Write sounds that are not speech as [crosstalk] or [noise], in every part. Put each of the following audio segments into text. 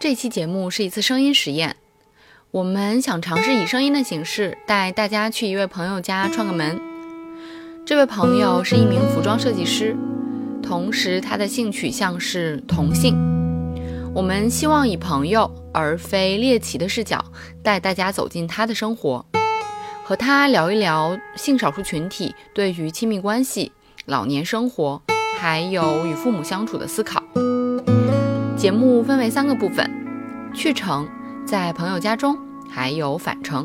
这期节目是一次声音实验，我们想尝试以声音的形式带大家去一位朋友家串个门。这位朋友是一名服装设计师，同时他的性取向是同性。我们希望以朋友而非猎奇的视角带大家走进他的生活，和他聊一聊性少数群体对于亲密关系、老年生活，还有与父母相处的思考。节目分为三个部分：去程，在朋友家中，还有返程。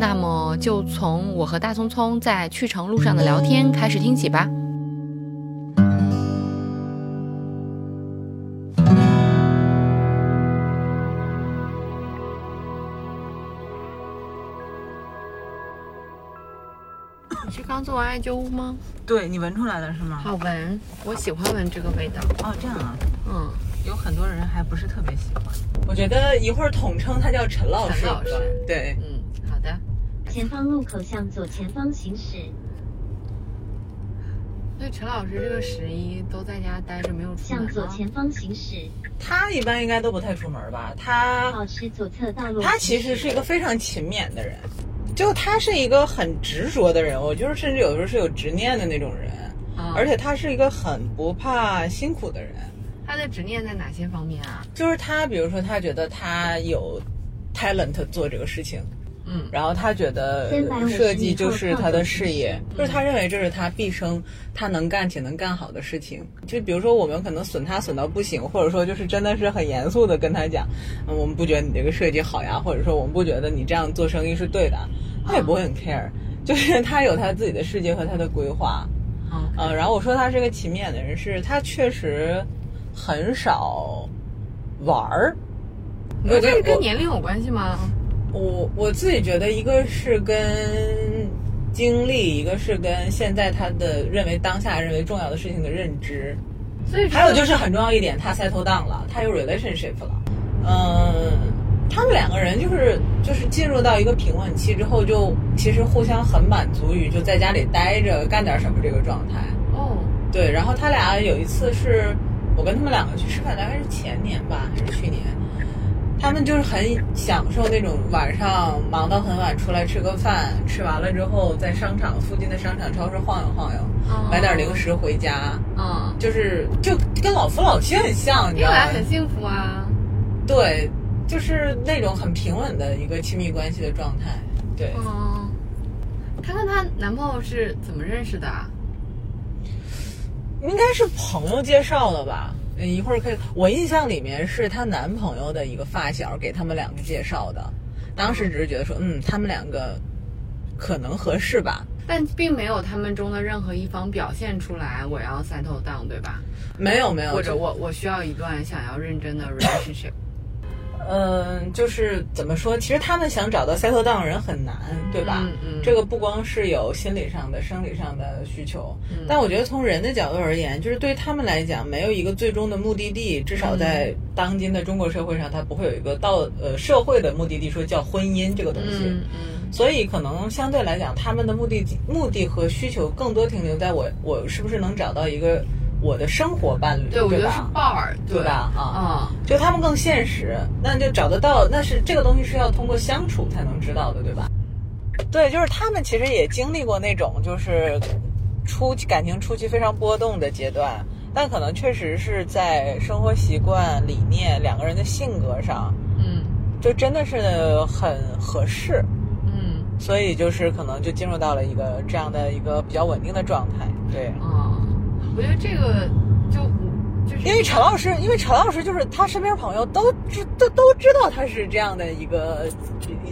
那么就从我和大聪聪在去程路上的聊天开始听起吧。刚做完艾灸吗？对你闻出来了是吗？好闻，我喜欢闻这个味道。哦，这样啊，嗯，有很多人还不是特别喜欢。我觉得一会儿统称他叫陈老师。陈老师对，嗯，好的。前方路口向左前方行驶。所以陈老师这个十一都在家待着，没有出向门吗？左前方行驶，他一般应该都不太出门吧？他保持左侧道路。他其实是一个非常勤勉的人，就他是一个很执着的人，我就是甚至有时候是有执念的那种人，啊而且他是一个很不怕辛苦的人。他的执念在哪些方面啊？就是他，比如说他觉得他有 talent 做这个事情，嗯然后他觉得设计就是他的事业，嗯就是他认为这是他毕生他能干且能干好的事情。就比如说我们可能损他损到不行，或者说就是真的是很严肃的跟他讲，嗯，我们不觉得你这个设计好呀，或者说我们不觉得你这样做生意是对的，他也不会很 care，就是他有他自己的世界和他的规划。嗯呃，然后我说他是个勤勉的人，是他确实很少玩儿。你觉得这跟年龄有关系吗？我我自己觉得，一个是跟经历，一个是跟现在他的认为当下认为重要的事情的认知，所以还有就是很重要一点，他 settle down 了，他有 relationship 了。嗯，他们两个人就是就是进入到一个平稳期之后，就其实互相很满足于就在家里待着干点什么这个状态。哦，对，然后他俩有一次是我跟他们两个去吃饭，大概是前年吧，还是去年。他们就是很享受那种晚上忙到很晚出来吃个饭，吃完了之后在商场附近的商场超市晃悠晃悠，哦买点零食回家，嗯，就是就跟老夫老妻很像，你知道吗？很幸福啊。对，就是那种很平稳的一个亲密关系的状态。对，嗯，她跟她男朋友是怎么认识的啊？应该是朋友介绍的吧？嗯，一会儿可以。我印象里面是她男朋友的一个发小给他们两个介绍的，当时只是觉得说，嗯，他们两个可能合适吧。但并没有他们中的任何一方表现出来我要 settle down，对吧？没有没有，或者我我需要一段想要认真的 relationship。嗯，就是怎么说？其实他们想找到 settle down 人很难，对吧？嗯嗯这个不光是有心理上的、生理上的需求，嗯但我觉得从人的角度而言，就是对他们来讲，没有一个最终的目的地。至少在当今的中国社会上，他不会有一个到呃社会的目的地，说叫婚姻这个东西。嗯嗯所以可能相对来讲，他们的目的目的和需求更多停留在我我是不是能找到一个我的生活伴侣，对，我觉得是？伴儿，对吧？啊。嗯，就他们更现实，那就找得到，那是这个东西是要通过相处才能知道的，对吧？对，就是他们其实也经历过那种就是初期感情初期非常波动的阶段，但可能确实是在生活习惯、理念、两个人的性格上，嗯就真的是很合适，嗯所以就是可能就进入到了一个这样的一个比较稳定的状态。对，嗯，我觉得这个就就是因为陈老师，因为陈老师就是他身边朋友都知都都知道他是这样的一个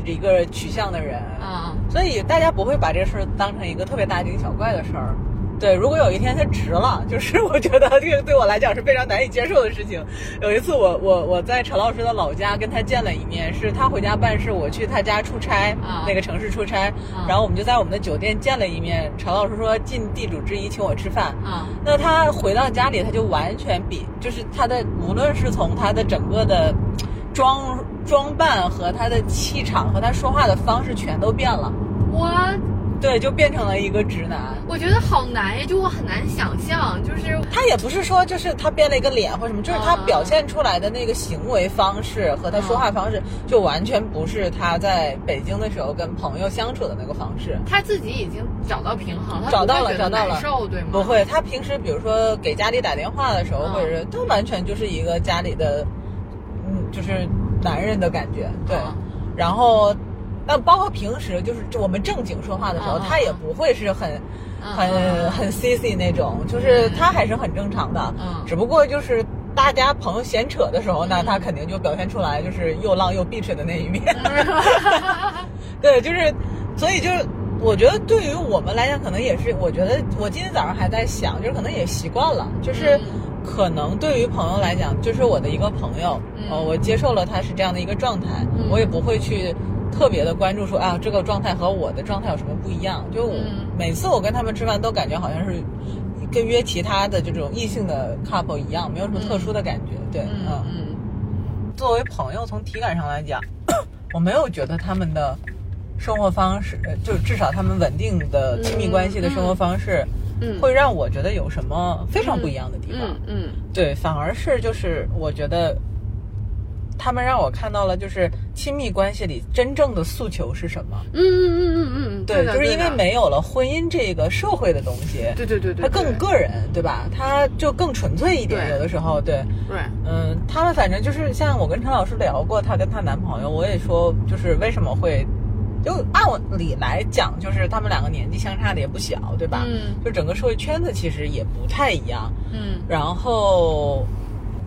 一个取向的人，啊所以大家不会把这事儿当成一个特别大惊小怪的事儿。对，如果有一天他值了，就是我觉得这个对我来讲是非常难以接受的事情。有一次我我我在陈老师的老家跟他见了一面，是他回家办事，我去他家出差，啊那个城市出差，啊然后我们就在我们的酒店见了一面。陈老师说尽地主之谊请我吃饭，啊那他回到家里，他就完全比就是他的，无论是从他的整个的装装扮和他的气场和他说话的方式全都变了。我对，就变成了一个直男。我觉得好难呀，就我很难想象，就是他也不是说就是他变了一个脸或什么，就是他啊表现出来的那个行为方式和他说话方式，就完全不是他在北京的时候跟朋友相处的那个方式。他自己已经找到平衡，他找到了找到了难受，对吗？不会，他平时比如说给家里打电话的时候，嗯或者是都完全就是一个家里的，嗯，就是男人的感觉，对。嗯然后，那包括平时就是我们正经说话的时候，他也不会是很。嗯很嗯很 CC 那种，就是他还是很正常的，嗯。只不过就是大家朋友闲扯的时候，那嗯他肯定就表现出来就是又浪又 bitch 的那一面。[laughs] [laughs] 对，就是，所以就是，我觉得对于我们来讲，可能也是，我觉得我今天早上还在想，就是可能也习惯了，就是嗯。可能对于朋友来讲，就是我的一个朋友，我接受了他是这样的一个状态，嗯。我也不会去特别的关注说啊，这个状态和我的状态有什么不一样。就、嗯每次我跟他们吃饭，都感觉好像是跟约其他的这种异性的 couple 一样，没有什么特殊的感觉。对，嗯嗯作为朋友，从体感上来讲，我没有觉得他们的生活方式，呃就至少他们稳定的亲密关系的生活方式，嗯，会让我觉得有什么非常不一样的地方。嗯嗯对，反而是就是我觉得，他们让我看到了就是亲密关系里真正的诉求是什么。嗯嗯嗯嗯嗯，对，就是因为。没有了婚姻这个社会的东西，对对对对，它更个人，对吧？它就更纯粹一点。有的时候，对，对，嗯，他们反正就是像我跟陈老师聊过，她跟她男朋友，我也说就是为什么会，就按理来讲，就是他们两个年纪相差的也不小，对吧？嗯就整个社会圈子其实也不太一样，嗯然后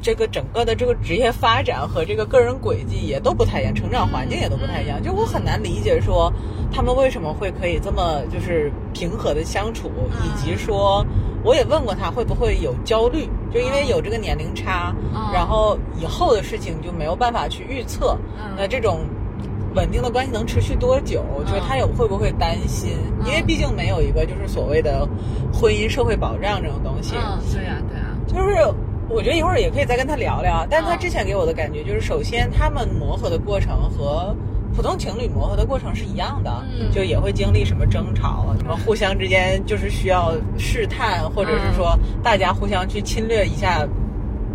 这个整个的这个职业发展和这个个人轨迹也都不太一样，成长环境也都不太一样。就我很难理解说他们为什么会可以这么就是平和的相处，以及说我也问过他会不会有焦虑，就因为有这个年龄差，嗯然后以后的事情就没有办法去预测。嗯那这种。稳定的关系能持续多久？就是他有会不会担心？因为毕竟没有一个就是所谓的婚姻社会保障这种东西。嗯，对呀对呀，就是我觉得一会儿也可以再跟他聊聊，但他嗯之前给我的感觉就是，首先他们磨合的过程和普通情侣磨合的过程是一样的，嗯就也会经历什么争吵，什么互相之间就是需要试探，或者是说大家互相去侵略一下。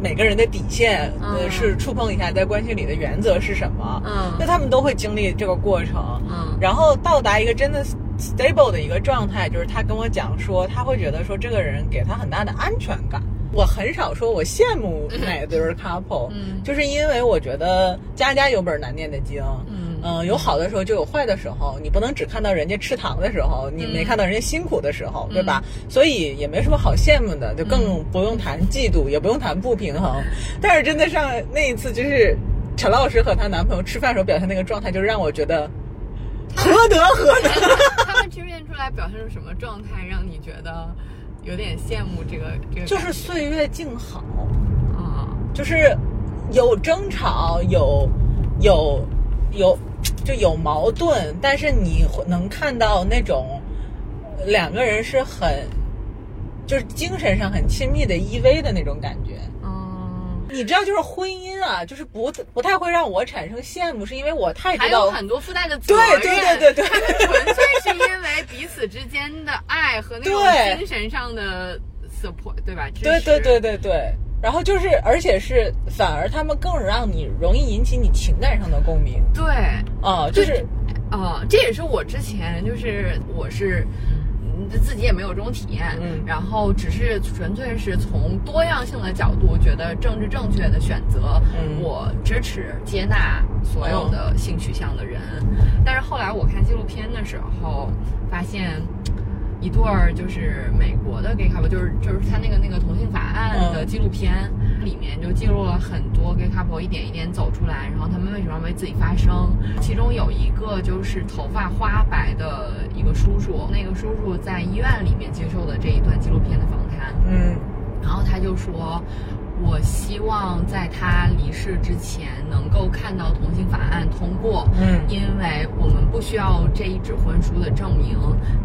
每个人的底线，呃，嗯是触碰一下在关系里的原则是什么？嗯那他们都会经历这个过程，嗯然后到达一个真的 stable 的一个状态，就是他跟我讲说，他会觉得说这个人给他很大的安全感。我很少说我羡慕哪对 couple，、嗯就是因为我觉得家家有本难念的经，嗯嗯、有好的时候就有坏的时候，你不能只看到人家吃糖的时候，你没看到人家辛苦的时候，对吧？所以也没什么好羡慕的，就更不用谈嫉妒，也不用谈不平衡。[laughs] 但是真的上那一次，就是陈老师和她男朋友吃饭时候表现那个状态，就让我觉得 [laughs] 何德何能。[laughs] 他们呈现出来表现出什么状态，让你觉得有点羡慕这个这个？就是岁月静好，啊，就是有争吵，有有有就有矛盾，但是你能看到那种两个人是很就是精神上很亲密的依偎的那种感觉。嗯，你知道，就是婚姻啊，就是不不太会让我产生羡慕，是因为我太还知道有很多附带的责对任，对对对对纯粹是因为彼此之间的爱和那种对精神上的 support，对吧？对对对对对。然后就是，而且是反而他们更让你容易引起你情感上的共鸣对，啊、就是呃，这也是我之前就是我是。嗯自己也没有这种体验，嗯。然后只是纯粹是从多样性的角度觉得政治正确的选择，嗯。我支持接纳所有的性取向的人。但是后来我看纪录片的时候，发现一对儿就是美国的 gay couple，就是就是他那个那个同性法案的嗯纪录片，里面就记录了很多 gay couple 一点一点走出来，然后他们为什么要为自己发声。其中有一个就是头发花白的一个叔叔，那个叔叔在医院里面接受的这一段纪录片的访谈，嗯然后他就说。我希望在他离世之前能够看到同性法案通过，嗯因为我们不需要这一纸婚书的证明，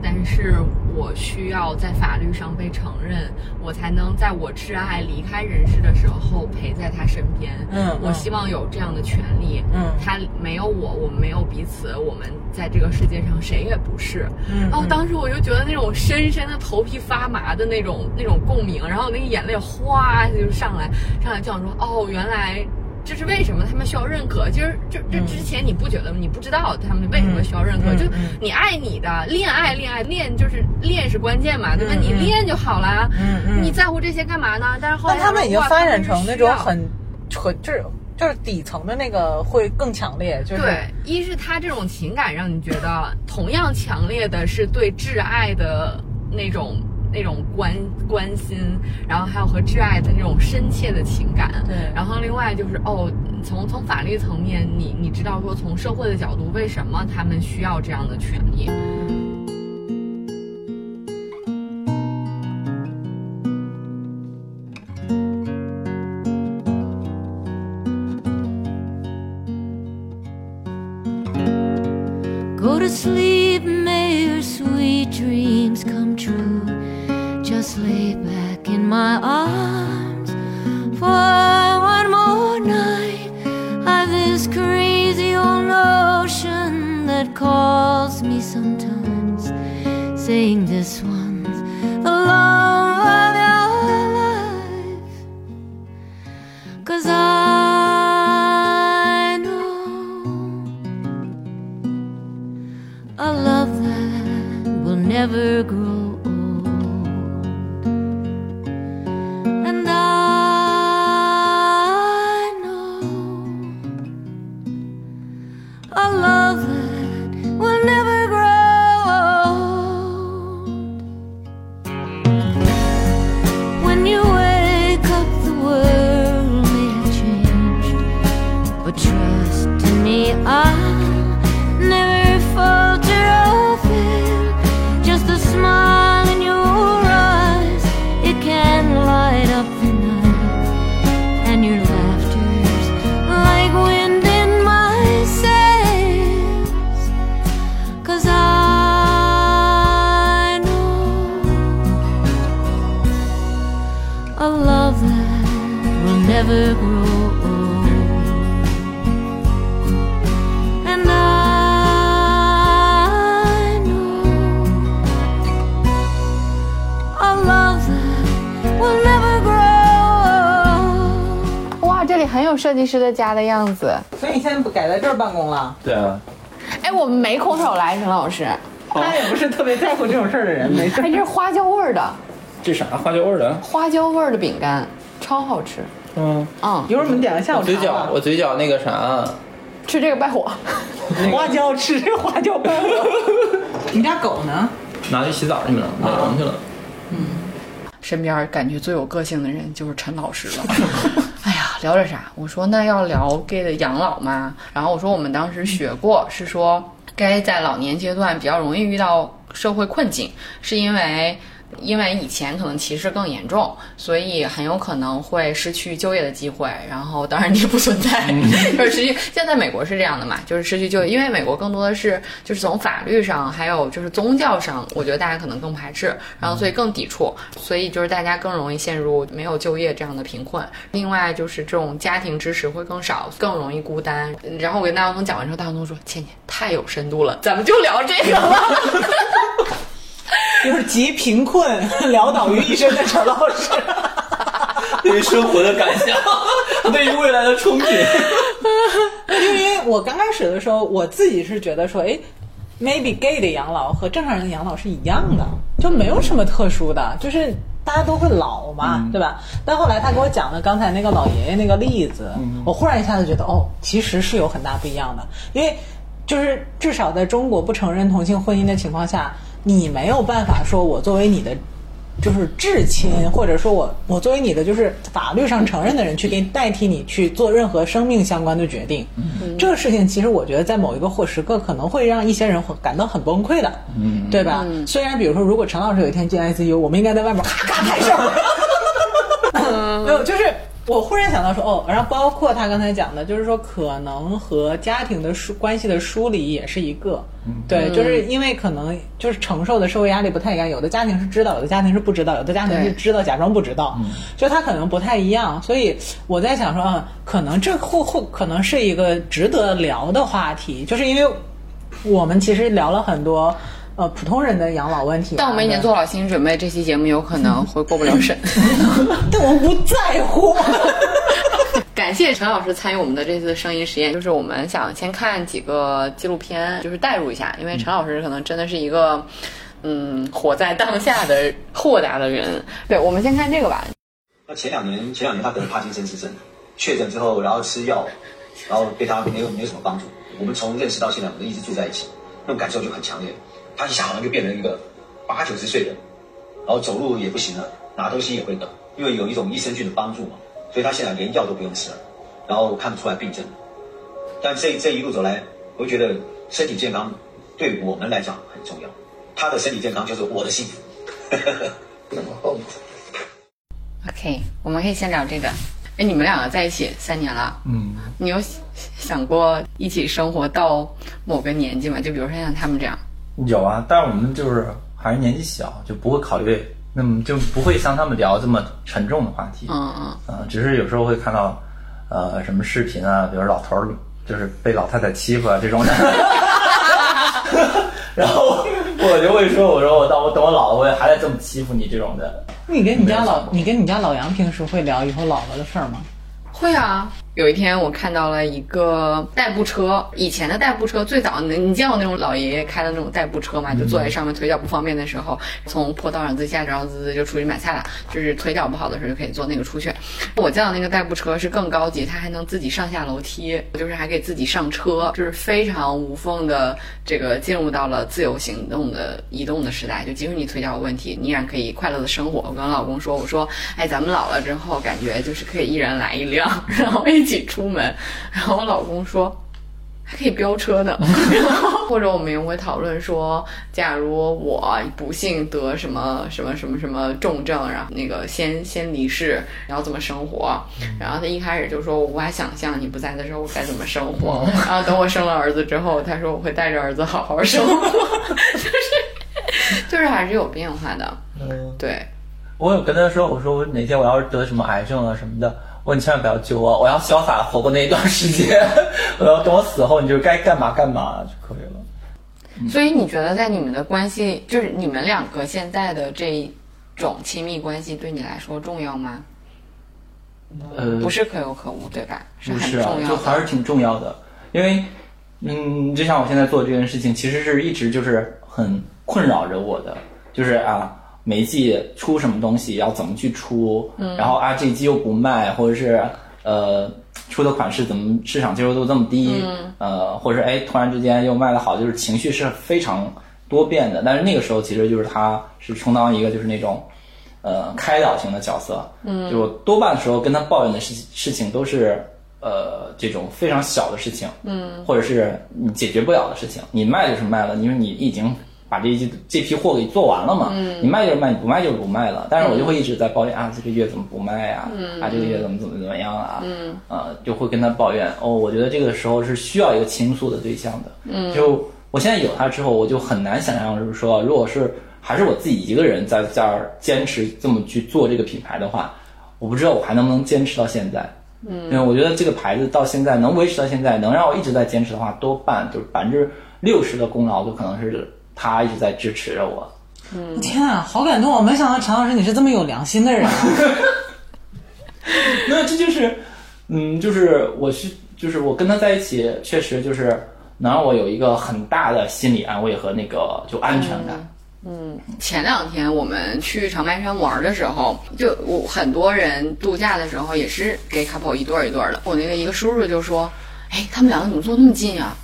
但是我需要在法律上被承认，我才能在我挚爱离开人世的时候陪陪在他身边。嗯嗯我希望有这样的权利。嗯他没有我，我们没有彼此，我们在这个世界上谁也不是。嗯然后当时我就觉得那种深深的头皮发麻的那种那种共鸣，然后那个眼泪哗就上来，上来就想说，哦，原来。这是为什么他们需要认可？就是就这之前你不觉得，你不知道他们为什么需要认可？就你爱你的，恋爱恋爱恋就是恋是关键嘛，对吧？你恋就好了。嗯嗯你在乎这些干嘛呢？但是后来他们已经发展成那种很纯就是就是底层的那个会更强烈，就是对，一是他这种情感让你觉得同样强烈的是对挚爱的那种那种关关心，然后还有和挚爱的那种深切的情感。对然后另外就是哦，从从法律层面，你你知道说从社会的角度，为什么他们需要这样的权利？很有设计师的家的样子。所以你现在不改在这儿办公了？对啊，哎，我们没空手来，陈老师。他也不是特别在乎这种事儿的人，没事哎，这是花椒味儿的这啥花椒味儿的？花椒味儿的饼干，超好吃。嗯，嗯，一会儿我们点个下午我嘴角。我嘴角那个啥，吃这个败火。[laughs] 花椒吃这花椒败火。[laughs] 你家狗呢？拿去洗澡去了，美容去了。嗯身边感觉最有个性的人就是陈老师了。[laughs] 聊点啥？我说那要聊 gay 的养老吗？然后我说我们当时学过，是说 gay 在老年阶段比较容易遇到社会困境，是因为。因为以前可能歧视更严重，所以很有可能会失去就业的机会。然后，当然这不存在，[laughs] 就是失去。现在美国是这样的嘛，就是失去就业，因为美国更多的是就是从法律上，还有就是宗教上，我觉得大家可能更排斥，然后所以更抵触，所以就是大家更容易陷入没有就业这样的贫困。另外就是这种家庭支持会更少，更容易孤单。然后我跟大黄蜂讲完之后，大黄蜂说：“倩倩太有深度了，咱们就聊这个吧。” [laughs] 就是集贫困潦倒于一身的陈老师。[laughs] 对于生活的感想，对于未来的憧憬。因为我刚开始的时候，我自己是觉得说，哎，maybe gay 的养老和正常人的养老是一样的，就没有什么特殊的，就是大家都会老嘛，对吧？但后来他给我讲了刚才那个老爷爷那个例子，我忽然一下子觉得，哦，其实是有很大不一样的，因为就是至少在中国不承认同性婚姻的情况下，你没有办法说我作为你的。就是至亲，或者说我我作为你的就是法律上承认的人，去给你代替你去做任何生命相关的决定，这个事情其实我觉得在某一个或时刻可能会让一些人会感到很崩溃的，嗯对吧？虽然比如说，如果陈老师有一天进 ICU，我们应该在外面咔咔拍手，[laughs] 没有，就是我忽然想到说，哦，然后包括他刚才讲的，就是说可能和家庭的疏关系的梳理也是一个，对，就是因为可能就是承受的社会压力不太一样，有的家庭是知道，有的家庭是不知道，有的家庭是知道假装不知道，就他可能不太一样，所以我在想说，啊，可能这或或可能是一个值得聊的话题，就是因为我们其实聊了很多。呃，普通人的养老问题嘛，但我们已经做好心理准备，这期节目有可能 [laughs] 会过不了审。[laughs] 但我不在乎。[laughs] 感谢陈老师参与我们的这次声音实验，就是我们想先看几个纪录片，就是代入一下，因为陈老师可能真的是一个，嗯，活在当下的豁达的人。对，我们先看这个吧。那前两年，前两年他得了帕金森氏症，确诊之后，然后吃药，然后对他没有没有什么帮助。我们从认识到现在，我们一直住在一起，那种感受就很强烈。他一下好像就变成一个八九十岁的人，然后走路也不行了，拿东西也会抖，因为有一种益生菌的帮助嘛，所以他现在连药都不用吃了，然后看不出来病症。但这这一路走来，我觉得身体健康对我们来讲很重要，他的身体健康就是我的幸福。[laughs] OK，我们可以先聊这个。哎，你们两个在一起三年了，嗯，你有想过一起生活到某个年纪吗？就比如说像他们这样，有啊，但是我们就是还是年纪小，就不会考虑，那么就不会像他们聊这么沉重的话题。嗯嗯，呃，只是有时候会看到，呃，什么视频啊，比如老头儿就是被老太太欺负啊这种的，[laughs] [laughs] 然后我就会说，我说我到我等我老了，我也还得这么欺负你这种的。你跟你家老，你跟你家老杨平时会聊以后老了的事儿吗？会啊。有一天我看到了一个代步车，以前的代步车最早，你你见过那种老爷爷开的那种代步车吗？就坐在上面腿脚不方便的时候，从坡道上自己下去，然后滋滋就出去买菜了。就是腿脚不好的时候就可以坐那个出去。我见到那个代步车是更高级，它还能自己上下楼梯，就是还可以自己上车，就是非常无缝的这个进入到了自由行动的移动的时代。就即使你腿脚有问题，你依然可以快乐的生活。我跟我老公说，我说，哎，咱们老了之后，感觉就是可以一人来一辆，[laughs] 然后一起出门。然后我老公说。还可以飙车呢，[laughs] 然后或者我们也会讨论说，假如我不幸得什么什么什么什么重症，然后那个先先离世，然后怎么生活？然后他一开始就说我无法想象你不在的时候我该怎么生活，然后等我生了儿子之后，他说我会带着儿子好好生活，[laughs] 就是就是还是有变化的，嗯，对。我有跟他说，我说我哪天我要是得什么癌症啊什么的，我说你千万不要救我，我要潇洒活过那一段时间，我要等我死后你就该干嘛干嘛就可以了。所以你觉得在你们的关系，就是你们两个现在的这种亲密关系，对你来说重要吗？呃，不是可有可无，对吧？是不是啊很重，要的。就还是挺重要的，因为，嗯，就像我现在做这件事情，其实是一直就是很困扰着我的，就是啊，每一季出什么东西要怎么去出，嗯、然后啊这一季又不卖，或者是呃出的款式怎么市场接受度这么低，嗯呃，或者是哎突然之间又卖的好，就是情绪是非常多变的，但是那个时候其实就是他是充当一个就是那种。呃，开导型的角色，嗯，就多半时候跟他抱怨的事事情都是呃这种非常小的事情，嗯，或者是你解决不了的事情。你卖就是卖了，因为你已经把这一这批货给做完了嘛，嗯，你卖就是卖，你不卖就是不卖了。但是我就会一直在抱怨、啊，这个月怎么不卖呀、嗯？啊，这个月怎么怎么怎么样啊？嗯，呃，就会跟他抱怨。哦，我觉得这个时候是需要一个倾诉的对象的，嗯，就我现在有他之后，我就很难想象，就是说，如果是。还是我自己一个人在这儿坚持这么去做这个品牌的话，我不知道我还能不能坚持到现在。嗯，因为我觉得这个牌子到现在能维持到现在，能让我一直在坚持的话，多半就是百分之六十的功劳都可能是他一直在支持着我。嗯，天啊，好感动！我没想到陈老师你是这么有良心的人、啊。[laughs] 那这就是，嗯，就是我是就是我跟他在一起，确实就是能让我有一个很大的心理安慰和那个就安全感。嗯，前两天我们去长白山玩的时候，就我很多人度假的时候也是给 couple 一对儿一对儿的。我那个一个叔叔就说：“哎，他们两个怎么坐那么近呀、啊？”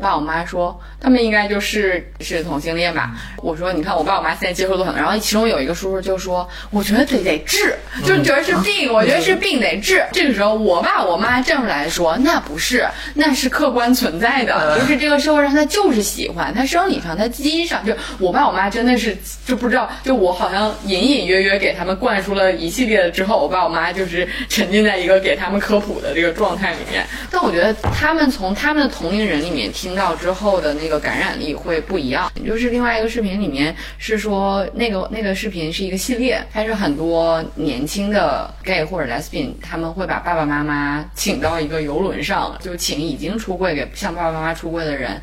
我爸我妈说他们应该就是是同性恋吧。我说你看我爸我妈现在接受度很，然后其中有一个叔叔就说，我觉得得得治，就是觉得是病，我觉得是病得治。这个时候我爸我妈站出来说，那不是，那是客观存在的，就是这个社会上他就是喜欢，他生理上他基因上就我爸我妈真的是就不知道，就我好像隐隐约约给他们灌输了一系列的之后，我爸我妈就是沉浸在一个给他们科普的这个状态里面。但我觉得他们从他们的同龄人里面听到之后的那个感染力会不一样。就是另外一个视频里面是说，那个那个视频是一个系列，它是很多年轻的 gay 或者 lesbian，他们会把爸爸妈妈请到一个游轮上，就请已经出柜给向爸爸妈妈出柜的人。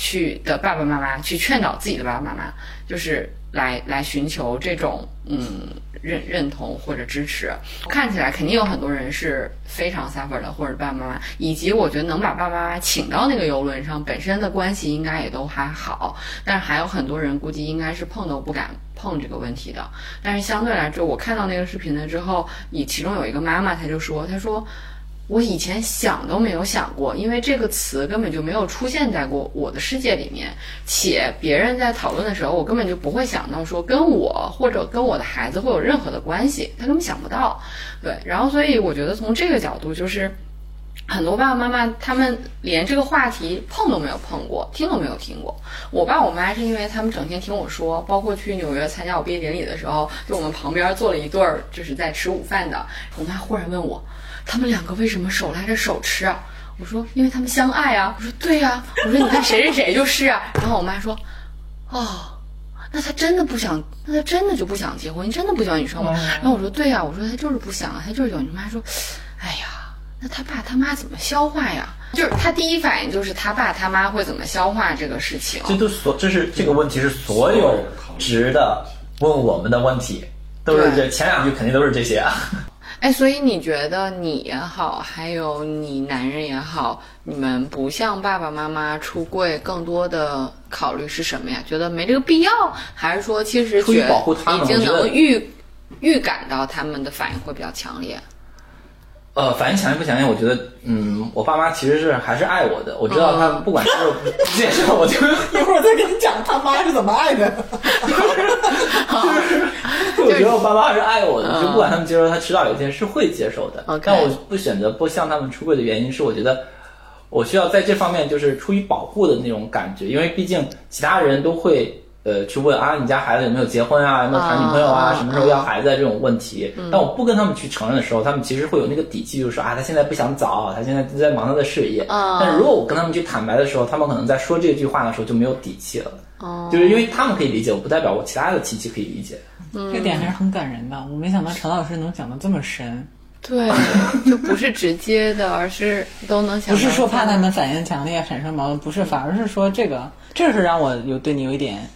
去的爸爸妈妈去劝导自己的爸爸妈妈，就是来来寻求这种嗯认认同或者支持。看起来肯定有很多人是非常 suffer 的，或者爸爸妈妈，以及我觉得能把爸爸妈妈请到那个游轮上，本身的关系应该也都还好。但是还有很多人估计应该是碰都不敢碰这个问题的。但是相对来说，我看到那个视频了之后，你其中有一个妈妈，她就说，她说。我以前想都没有想过，因为这个词根本就没有出现在过我的世界里面，且别人在讨论的时候，我根本就不会想到说跟我或者跟我的孩子会有任何的关系，他根本想不到。对，然后所以我觉得从这个角度，就是很多爸爸妈妈他们连这个话题碰都没有碰过，听都没有听过。我爸我妈是因为他们整天听我说，包括去纽约参加我毕业典礼的时候，就我们旁边坐了一对儿就是在吃午饭的，我妈忽然问我。他们两个为什么手拉着手吃啊？我说，因为他们相爱啊。我说，对呀。我说，你看谁谁谁就是啊。然后我妈说，哦，那他真的不想，那他真的就不想结婚？你真的不喜欢女生吗？然后我说，对呀。我说他就是不想啊，他就是喜欢女生。妈说，哎呀，那他爸他妈怎么消化呀？就是他第一反应就是他爸他妈会怎么消化这个事情？这都所这是这个问题是所有值得问我们的问题，都是这前两句肯定都是这些啊。哎，所以你觉得你也好，还有你男人也好，你们不向爸爸妈妈出柜，更多的考虑是什么呀？觉得没这个必要，还是说其实觉已经能预预感到他们的反应会比较强烈？呃，反应强烈不强烈？我觉得，嗯，我爸妈其实是还是爱我的。我知道他们不管是不接受，我就 [laughs] 一会儿再跟你讲他妈是怎么爱的。[laughs] 就是我觉得我爸妈还是爱我的，就不管他们接受，他迟早有一天是会接受的。但我不选择不向他们出柜的原因是，我觉得我需要在这方面就是出于保护的那种感觉，因为毕竟其他人都会。呃，去问啊，你家孩子有没有结婚啊？有没有谈女朋友啊？什么时候要孩子这种问题？但我不跟他们去承认的时候，他们其实会有那个底气，就是说啊，他现在不想早，他现在在忙他的事业。但如果我跟他们去坦白的时候，他们可能在说这句话的时候就没有底气了。哦，就是因为他们可以理解，我不代表我其他的亲戚可以理解。这个点还是很感人的，我没想到陈老师能讲的这么深。对，[laughs] 就不是直接的，而是都能想。不是说怕他们反应强烈产生矛盾，不是，反而是说这个，这是让我有对你有一点。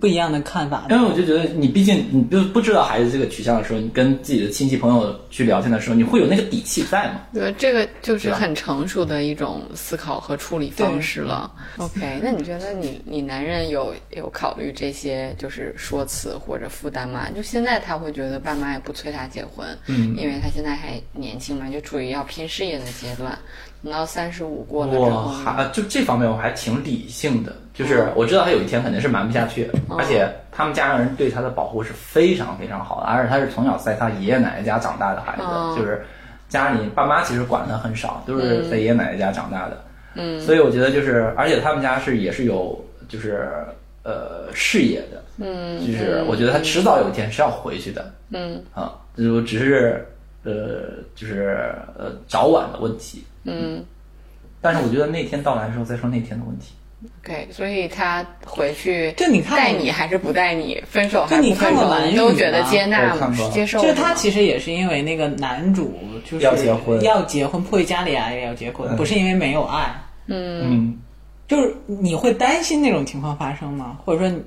不一样的看法，因为我就觉得你毕竟你就不知道孩子这个取向的时候，你跟自己的亲戚朋友去聊天的时候，你会有那个底气在吗？对，这个就是很成熟的一种思考和处理方式了。OK，那你觉得你你男人有有考虑这些就是说辞或者负担吗？就现在他会觉得爸妈也不催他结婚，嗯，因为他现在还年轻嘛，就处于要拼事业的阶段。等到三十五过了之后，我还就这方面我还挺理性的，就是我知道他有一天肯定是瞒不下去，而且他们家人对他的保护是非常非常好的，而且他是从小在他爷爷奶奶家长大的孩子，就是家里爸妈其实管的很少，都是在爷爷奶奶家长大的，嗯，所以我觉得就是，而且他们家是也是有就是呃事业的，嗯，就是我觉得他迟早有一天是要回去的，嗯。啊，就只是呃就是呃早晚的问题。嗯，但是我觉得那天到来的时候再说那天的问题。OK，所以他回去就你看带你还是不带你，分手还是分手，都觉得接纳接受。就他其实也是因为那个男主就是要结婚，要结婚迫于家里爱要结婚，不是因为没有爱。嗯，就是你会担心那种情况发生吗？或者说，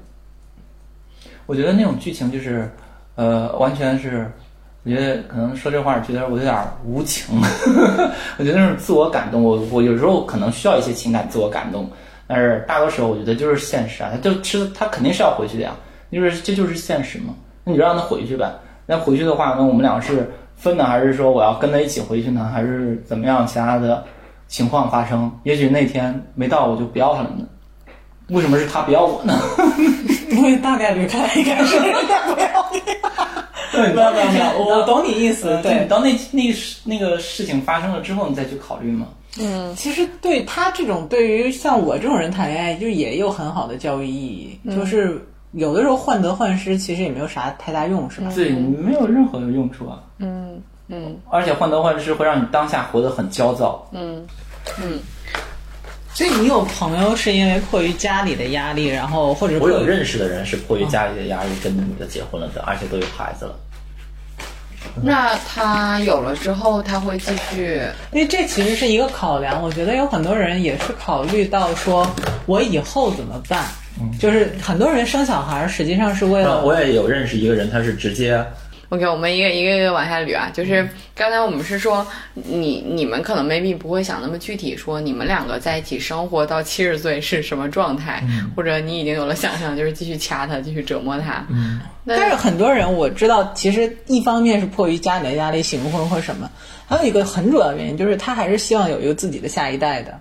我觉得那种剧情就是呃，完全是。我觉得可能说这话觉得我有点无情，[laughs] 我觉得那种自我感动，我我有时候可能需要一些情感自我感动，但是大多时候我觉得就是现实啊，他就吃他肯定是要回去的呀，就是这就是现实嘛，那你就让他回去呗。那回去的话，那我们俩是分呢，还是说我要跟他一起回去呢，还是怎么样？其他的情况发生，也许那天没到我就不要他了呢。为什么是他不要我呢？[laughs] 因为大概率看来应该是他不要你。对，没有没有我懂你意思。对，对，当那那个事那个事情发生了之后，你再去考虑嘛。其实对他这种对于像我这种人谈恋爱，就也有很好的教育意义。就是有的时候患得患失，其实也没有啥太大用，是吧？对，没有任何的用处啊。嗯嗯而且患得患失会让你当下活得很焦躁。嗯嗯，所以你有朋友是因为迫于家里的压力，然后或者我有认识的人是迫于家里的压力跟女的结婚了的，而且都有孩子了。那他有了之后，他会继续因为这其实是一个考量，我觉得有很多人也是考虑到说，我以后怎么办？就是很多人生小孩实际上是为了那我也有认识一个人，他是直接 OK，我们一个一个一个往下捋啊，就是刚才我们是说，你你们可能 maybe 不会想那么具体，说你们两个在一起生活到七十岁是什么状态，或者你已经有了想象，就是继续掐他，继续折磨他。嗯，但是很多人我知道，其实一方面是迫于家里的压力行婚或什么，还有一个很主要原因就是他还是希望有一个自己的下一代的，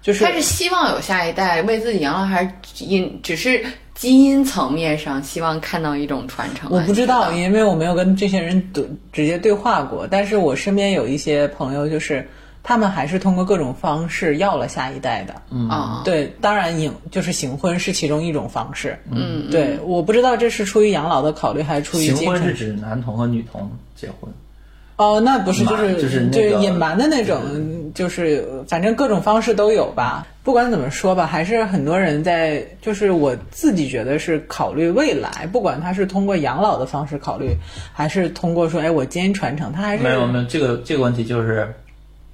就是他是希望有下一代为自己养老，还是因只是基因层面上希望看到一种传承啊？我不知道，因为我没有跟这些人对直接对话过。但是我身边有一些朋友，就是他们还是通过各种方式要了下一代的。嗯，啊，对，当然影就是行婚是其中一种方式。嗯，对，我不知道这是出于养老的考虑，还是出于行。婚是指男童和女童结婚。哦，那不是，就是就是那个隐瞒的那种，就是反正各种方式都有吧。不管怎么说吧，还是很多人在，就是我自己觉得是考虑未来，不管他是通过养老的方式考虑，还是通过说，哎，我基因传承，他还是没有没有，这个这个问题就是，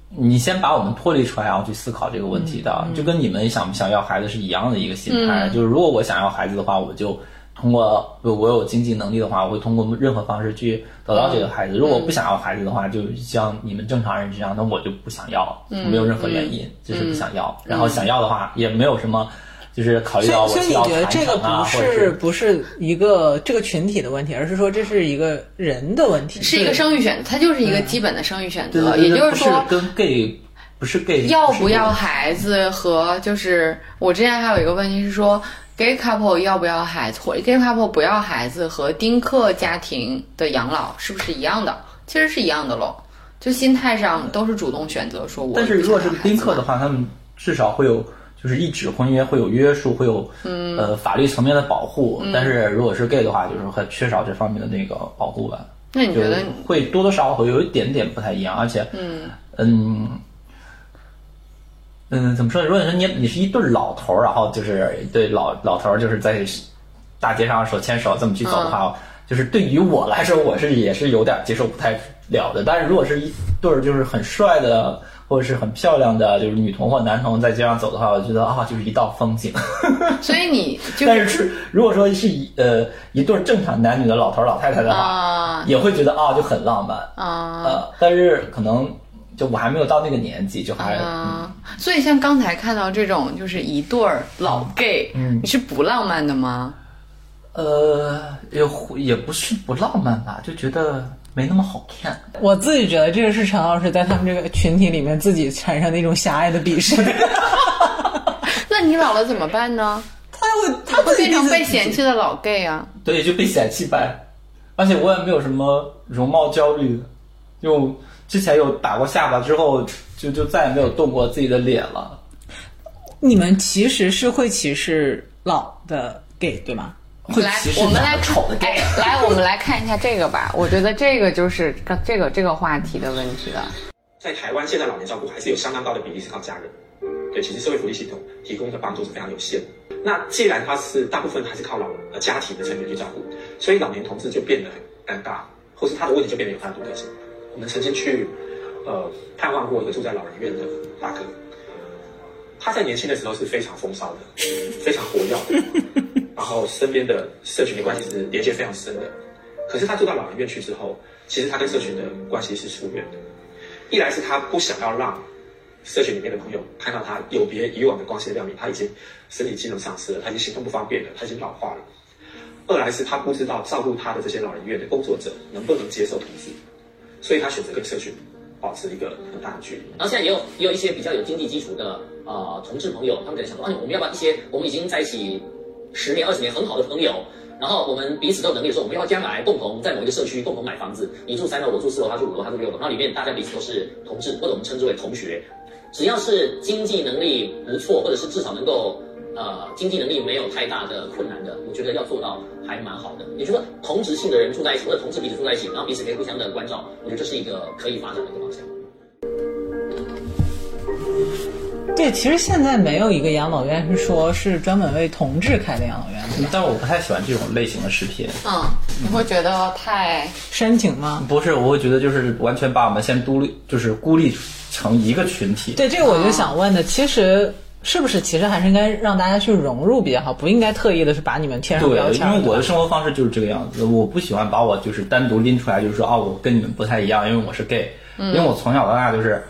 你先把我们脱离出来，然后去思考这个问题的，嗯就跟你们想不想要孩子是一样的一个心态。就是如果我想要孩子的话，我就通过我有经济能力的话，我会通过任何方式去得到这个孩子。如果不想要孩子的话，就像你们正常人这样，那我就不想要，没有任何原因，就是不想要。然后想要的话，也没有什么。就是考虑到所以，所以你我需要觉得这个传承啊，不或者是不是一个这个群体的问题，而是说这是一个人的问题，是一个生育选择，它就是一个基本的生育选择，也就是不说。跟 gay 不是 gay 要不要孩子和就是我之前还有一个问题是说，gay couple 要不要孩子，或者 gay couple 不要孩子和丁克家庭的养老是不是一样的？其实是一样的喽，就心态上都是主动选择说我。但是如果是丁克的，话，他们至少会有就是一纸婚约，会有约束，会有嗯呃法律层面的保护。但是如果是 gay 的话，就是很缺少这方面的那个保护吧。那你觉得会多多少少会有一点点不太一样，而且嗯嗯嗯怎么说呢？如果你说你你是一对老头儿，然后就是一对老老头儿，就是在大街上手牵手这么去走的话，就是对于我来说，我是也是有点接受不太了的。但是如果是一对儿就是很帅的。或者是很漂亮的，就是女童或男童在街上走的话，我觉得啊，就是一道风景。[laughs] 所以你就但是如果说是一呃一对正常男女的老头老太太的话，啊也会觉得啊就很浪漫啊呃，但是可能就我还没有到那个年纪，就还、啊，所以像刚才看到这种就是一对儿老 gay，嗯你是不浪漫的吗？呃也也不是不浪漫吧，就觉得没那么好看。我自己觉得这个是陈老师在他们这个群体里面自己产生的一种狭隘的鄙视。[laughs] [laughs] 那你老了怎么办呢？他会他会变成被嫌弃的老 gay 啊？对，就被嫌弃呗。而且我也没有什么容貌焦虑，就之前有打过下巴之后，就就再也没有动过自己的脸了。你们其实是会歧视老的 gay 对吗？来会歧，视我们来丑的，gay 哎，来，我们来看一下这个吧。我觉得这个就是这个这个话题的问题了。在台湾，现在老年照顾还是有相当高的比例是靠家人。对，其实社会福利系统提供的帮助是非常有限的。那既然它是大部分还是靠老呃家庭的成员去照顾，所以老年同志就变得很尴尬，或是他的问题就变得有他的独特性。我们曾经去呃探望过一个住在老人院的大哥，他在年轻的时候是非常风骚的，[laughs] 非常活跃的，然后身边的社群的关系是连接非常深的。可是他住到老人院去之后，其实他跟社群的关系是疏远的。一来是他不想要让社群里面的朋友看到他有别以往的光鲜亮丽，他已经身体机能丧失了，他已经行动不方便了，他已经老化了。二来是他不知道照顾他的这些老人院的工作者能不能接受同志，所以他选择跟社群保持一个很大的距离。然后现在也有也有一些比较有经济基础的呃同志朋友，他们可能想说，哎，我们要不要一些我们已经在一起十年二十年很好的朋友，然后我们彼此都有能力的时候，我们要将来共同在某一个社区共同买房子，你住三楼，我住四楼，他住五楼，他住六楼，然后里面大家彼此都是同志，或者我们称之为同学，只要是经济能力不错，或者是至少能够呃经济能力没有太大的困难的，我觉得要做到还蛮好的。也就是说，同职性的人住在一起，或者同志彼此住在一起，然后彼此可以互相的关照，我觉得这是一个可以发展的一个方向。对，其实现在没有一个养老院是说是专门为同志开的养老院？但我不太喜欢这种类型的视频。嗯，你会觉得太煽情吗？不是，我会觉得就是完全把我们先独立，就是孤立成一个群体。对，这个我就想问的，其实是不是？其实还是应该让大家去融入比较好，不应该特意的是把你们贴上标对，签。因为我的生活方式就是这个样子，我不喜欢把我就是单独拎出来，就是说啊，我跟你们不太一样，因为我是 gay，、因为我从小到大就是。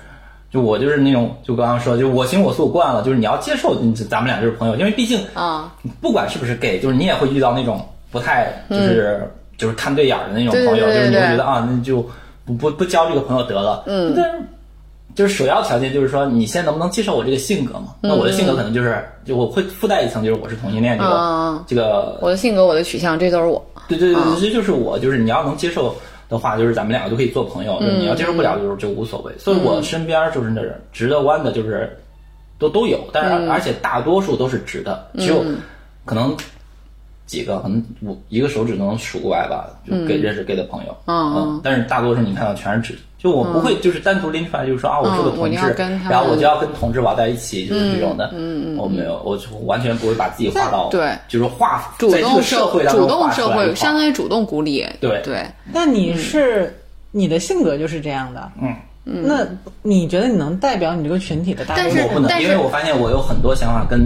就我就是那种，就刚刚说，就我行我素惯了，就是你要接受，你咱们俩就是朋友，因为毕竟啊，不管是不是 gay，就是你也会遇到那种不太就是、就是看对眼儿的那种对对朋友，对就是你会觉得啊，那就不不不交这个朋友得了。嗯，但是就是首要条件就是说，你现在能不能接受我这个性格嘛？那我的性格可能就是，就我会附带一层，就是我是同性恋这个、嗯这个我的性格、我的取向，这都是我。对对对，这就是我，就是你要能接受的话，就是咱们两个就可以做朋友；就是你要接受不了，就是就无所谓。所以我身边就是那人直的弯的，就是都都有，但是而且大多数都是直的，只有可能几个，可能五一个手指能数过来吧，就给认识 gay 的朋友。嗯，但是大多数你看到全是直。就我不会就是单独拎出来，就是说啊，我是个同志要跟他，然后我就要跟同志玩在一起，就是这种的。嗯嗯，我没有，我就完全不会把自己划到对就是划主动社会主动社会，相当于主动鼓励。对对，但你是、你的性格就是这样的，嗯。那你觉得你能代表你这个群体的大多数但是？我不能，因为我发现我有很多想法跟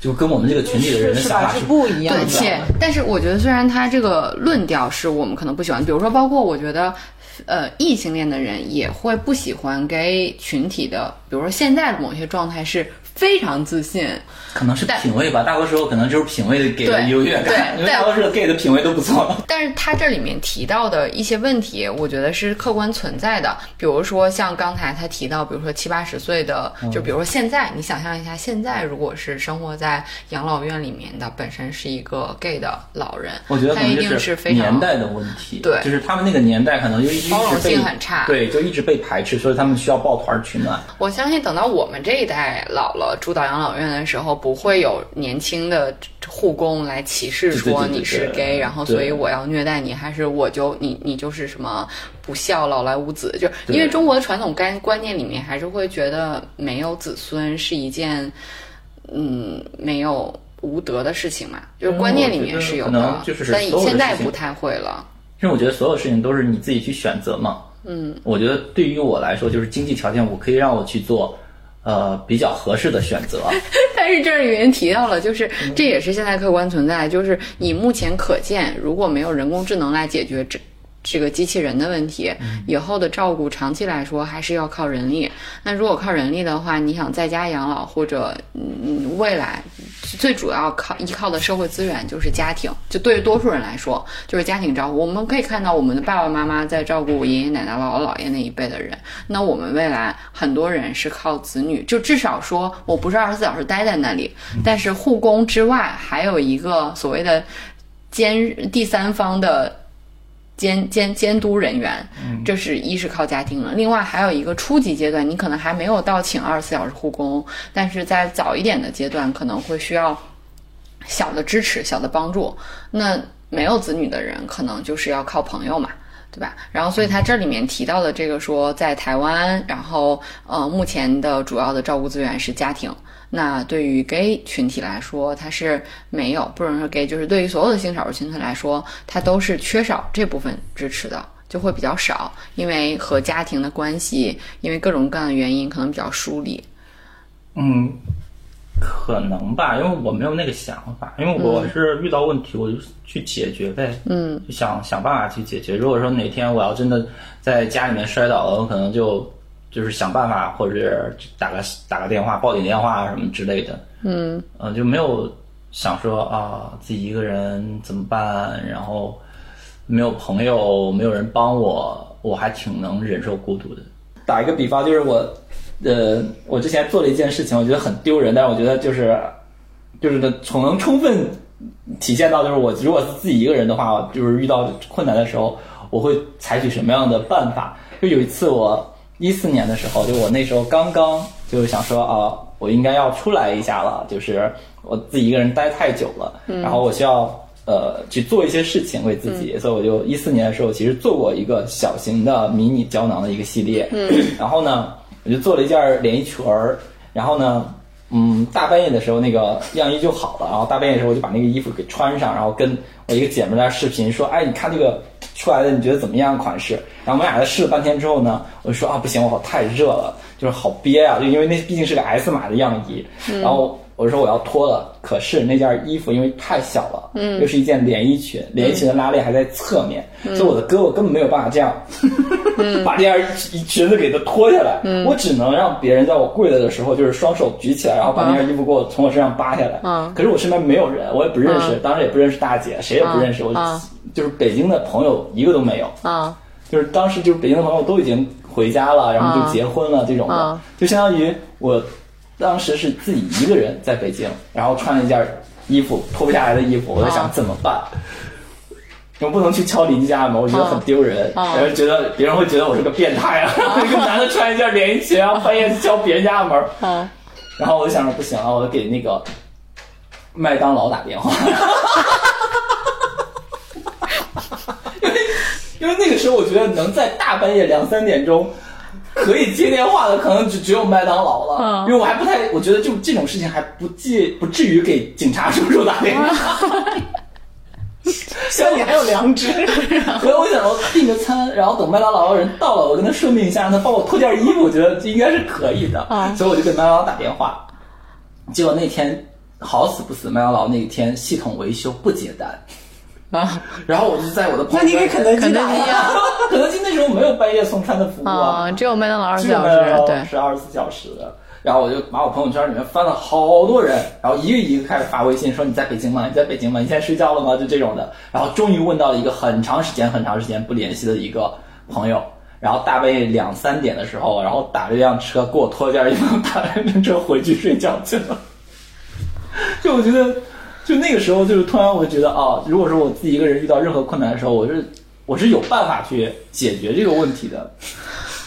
就跟我们这个群体的人的？想法是不一样对，的。且但是我觉得，虽然他这个论调是我们可能不喜欢，比如说，包括我觉得，呃，异性恋的人也会不喜欢 gay 群体的，比如说现在的某些状态是非常自信，可能是品味吧，大多时候可能就是品味给的优越感，对因为大多数的 gay 的品味都不错。但是他这里面提到的一些问题，我觉得是客观存在的。比如说像刚才他提到，比如说七八十岁的，嗯就比如说现在，你想象一下，现在如果是生活在养老院里面的，本身是一个 gay 的老人，我觉得可他一定是非常年代的问题，对就是他们那个年代可能就一直包容被性很差对，就一直被排斥，所以他们需要抱团取暖。我相信等到我们这一代老了，住到养老院的时候，不会有年轻的护工来歧视说你是对 gay，然后所以我要虐待你，还是我就你你就是什么不孝老来无子，就因为中国的传统观观念里面还是会觉得没有子孙是一件嗯没有无德的事情嘛，就是观念里面是有的就是，但现在不太会了。因为我觉得所有事情都是你自己去选择嘛。嗯，我觉得对于我来说，就是经济条件，我可以让我去做。呃，比较合适的选择，[laughs] 但是这已经提到了，就是这也是现在客观存在，就是你目前可见，如果没有人工智能来解决这这个机器人的问题，以后的照顾长期来说还是要靠人力。那如果靠人力的话，你想在家养老或者嗯未来最主要靠依靠的社会资源就是家庭，就对于多数人来说就是家庭照顾。我们可以看到我们的爸爸妈妈在照顾爷爷奶奶、姥姥姥爷那一辈的人，那我们未来很多人是靠子女，就至少说我不是二十四小时待在那里，但是护工之外还有一个所谓的监第三方的。监监监督人员，这是一是靠家庭了，另外还有一个初级阶段，你可能还没有到请二十四小时护工，但是在早一点的阶段可能会需要小的支持、小的帮助。那没有子女的人，可能就是要靠朋友嘛。对吧？然后，所以他这里面提到的这个说，在台湾，然后呃，目前的主要的照顾资源是家庭。那对于 gay 群体来说，它是没有，不能说 gay，就是对于所有的性少数群体来说，它都是缺少这部分支持的，就会比较少，因为和家庭的关系，因为各种各样的原因，可能比较疏离。嗯，可能吧，因为我没有那个想法，因为我是遇到问题我就去解决呗，嗯，就想想办法去解决。如果说哪天我要真的在家里面摔倒了，我可能就就是想办法，或者是打个打个电话、报警电话什么之类的，嗯，呃，就没有想说啊自己一个人怎么办，然后没有朋友，没有人帮我，我还挺能忍受孤独的。打一个比方，就是我，呃，我之前做了一件事情，我觉得很丢人，但是我觉得就是，就是从，能充分体现到，就是我如果是自己一个人的话，就是遇到困难的时候，我会采取什么样的办法？就有一次我一四年的时候，就我那时候刚刚就是想说啊，我应该要出来一下了，就是我自己一个人待太久了，然后我需要呃去做一些事情为自己，所以我就一四年的时候其实做过一个小型的迷你胶囊的一个系列，然后呢我就做了一件连衣裙儿，然后呢。嗯，大半夜的时候那个样衣就好了，然后大半夜的时候我就把那个衣服给穿上，然后跟我一个姐妹在那视频说，哎，你看这个出来的你觉得怎么样款式？然后我们俩在试了半天之后呢，我就说啊不行，我好太热了，就是好憋啊，就因为那毕竟是个 S 码的样衣，然后我说我要脱了，可是那件衣服因为太小了，嗯，又是一件连衣裙，连衣裙的拉链还在侧面，所以我的胳膊根本没有办法这样，[laughs] 把这件 [laughs] 裙子给它脱下来，我只能让别人在我跪着的时候，就是双手举起来，然后把那件衣服给我从我身上扒下来，嗯。可是我身边没有人，我也不认识，当时也不认识大姐，谁也不认识，我嗯就是北京的朋友一个都没有，啊就是当时就是北京的朋友都已经回家了，然后就结婚了这种的，嗯。就相当于我当时是自己一个人在北京，然后穿了一件衣服脱不下来的衣服，我在想怎么办。我不能去敲邻居家的门，我觉得很丢人，嗯然后觉得别人会觉得我是个变态啊，一个男的穿一件连衣裙，然后半夜去敲别人家的门，啊。然后我就想着不行了，我就给那个麦当劳打电话，[laughs] 因为因为那个时候我觉得能在大半夜两三点钟可以接电话的，可能只只有麦当劳了，嗯。因为我还不太，我觉得就这种事情还不至不至于给警察叔叔打电话。[laughs] [laughs] 像你还有良知，[laughs] 所以我想我订个餐，然后等麦当劳的人到了，我跟他说明一下，让他帮我脱件衣服，我觉得这应该是可以的。嗯。所以我就给麦当劳打电话，结果那天好死不死，麦当劳那天系统维修不接单，啊然后我就在我的朋那你给友圈肯德基肯德基打呀？啊肯德基那时候没有半夜送餐的服务啊！只有麦当劳二十四小时，对，是二十四小时的。然后我就把我朋友圈里面翻了好多人，然后一个一个开始发微信说你在北京吗？你在北京吗？你现在睡觉了吗？就这种的。然后终于问到了一个很长时间、很长时间不联系的一个朋友，然后大半夜两三点的时候，然后打了一辆车给我拖件衣服，打了一辆车回去睡觉去了。[laughs] 就我觉得，就那个时候，就是突然我就觉得啊，如果说我自己一个人遇到任何困难的时候，我是我是有办法去解决这个问题的。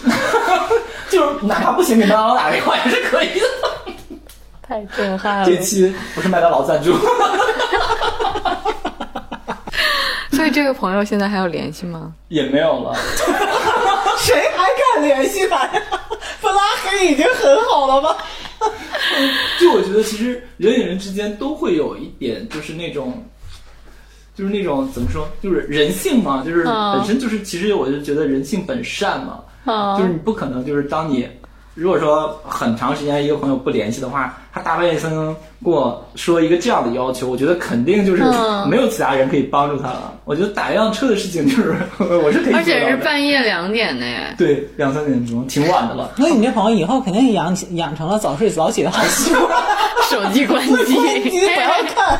[laughs] 就是哪怕不行，给麦当劳打电话也是可以的。太震撼了这期不是麦当劳赞助，[laughs] 所以这个朋友现在还有联系吗？也没有了。[laughs] 谁还敢联系他呀？不拉黑已经很好了吧？[laughs] 就我觉得，其实人与人之间都会有一点，就是那种，就是那种怎么说，就是人性嘛，就是嗯本身就是，其实我就觉得人性本善嘛，啊就是你不可能就是当你。如果说很长时间一个朋友不联系的话，他大半夜三更跟我说一个这样的要求，我觉得肯定就是嗯没有其他人可以帮助他了。我觉得打一辆车的事情就是 [laughs] 我是可以做到的，而且是半夜两点的耶。对两三点钟，挺晚的了。那你这朋友以后肯定养养成了早睡早起的好习惯。[laughs] 手机关机，[laughs] 你不要看。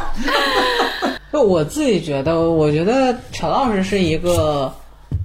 就我自己觉得，我觉得陈老师是一个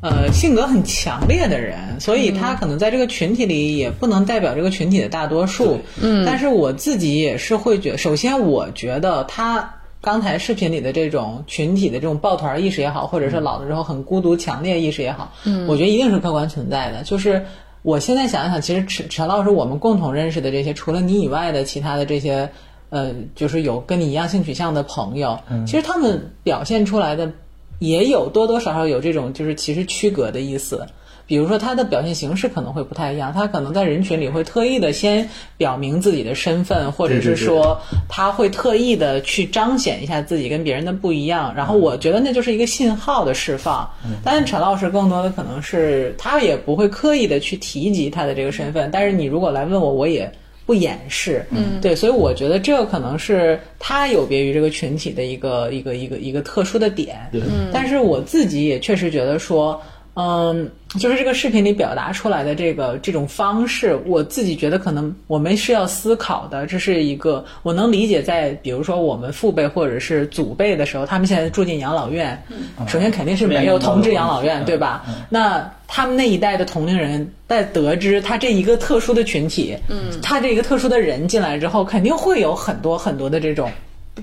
呃性格很强烈的人，所以他可能在这个群体里也不能代表这个群体的大多数。嗯，但是我自己也是会觉首先我觉得他。刚才视频里的这种群体的这种抱团意识也好，或者是老了之后很孤独、强烈意识也好，嗯，我觉得一定是客观存在的。就是我现在想一想，其实陈陈老师我们共同认识的这些，除了你以外的其他的这些，呃，就是有跟你一样性取向的朋友，嗯其实他们表现出来的也有多多少少有这种就是其实区隔的意思。比如说他的表现形式可能会不太一样，他可能在人群里会特意的先表明自己的身份，或者是说他会特意的去彰显一下自己跟别人的不一样。然后我觉得那就是一个信号的释放。但是陈老师更多的可能是他也不会刻意的去提及他的这个身份，但是你如果来问我，我也。不掩饰，嗯，对，所以我觉得这个可能是他有别于这个群体的一个一个一个一个特殊的点，对，但是我自己也确实觉得说，嗯，就是这个视频里表达出来的这个这种方式，我自己觉得可能我们是要思考的。这是一个我能理解在，比如说我们父辈或者是祖辈的时候，他们现在住进养老院，首先肯定是没有同志养老院，对吧？那他们那一代的同龄人在得知他这一个特殊的群体，嗯，他这一个特殊的人进来之后，肯定会有很多很多的这种。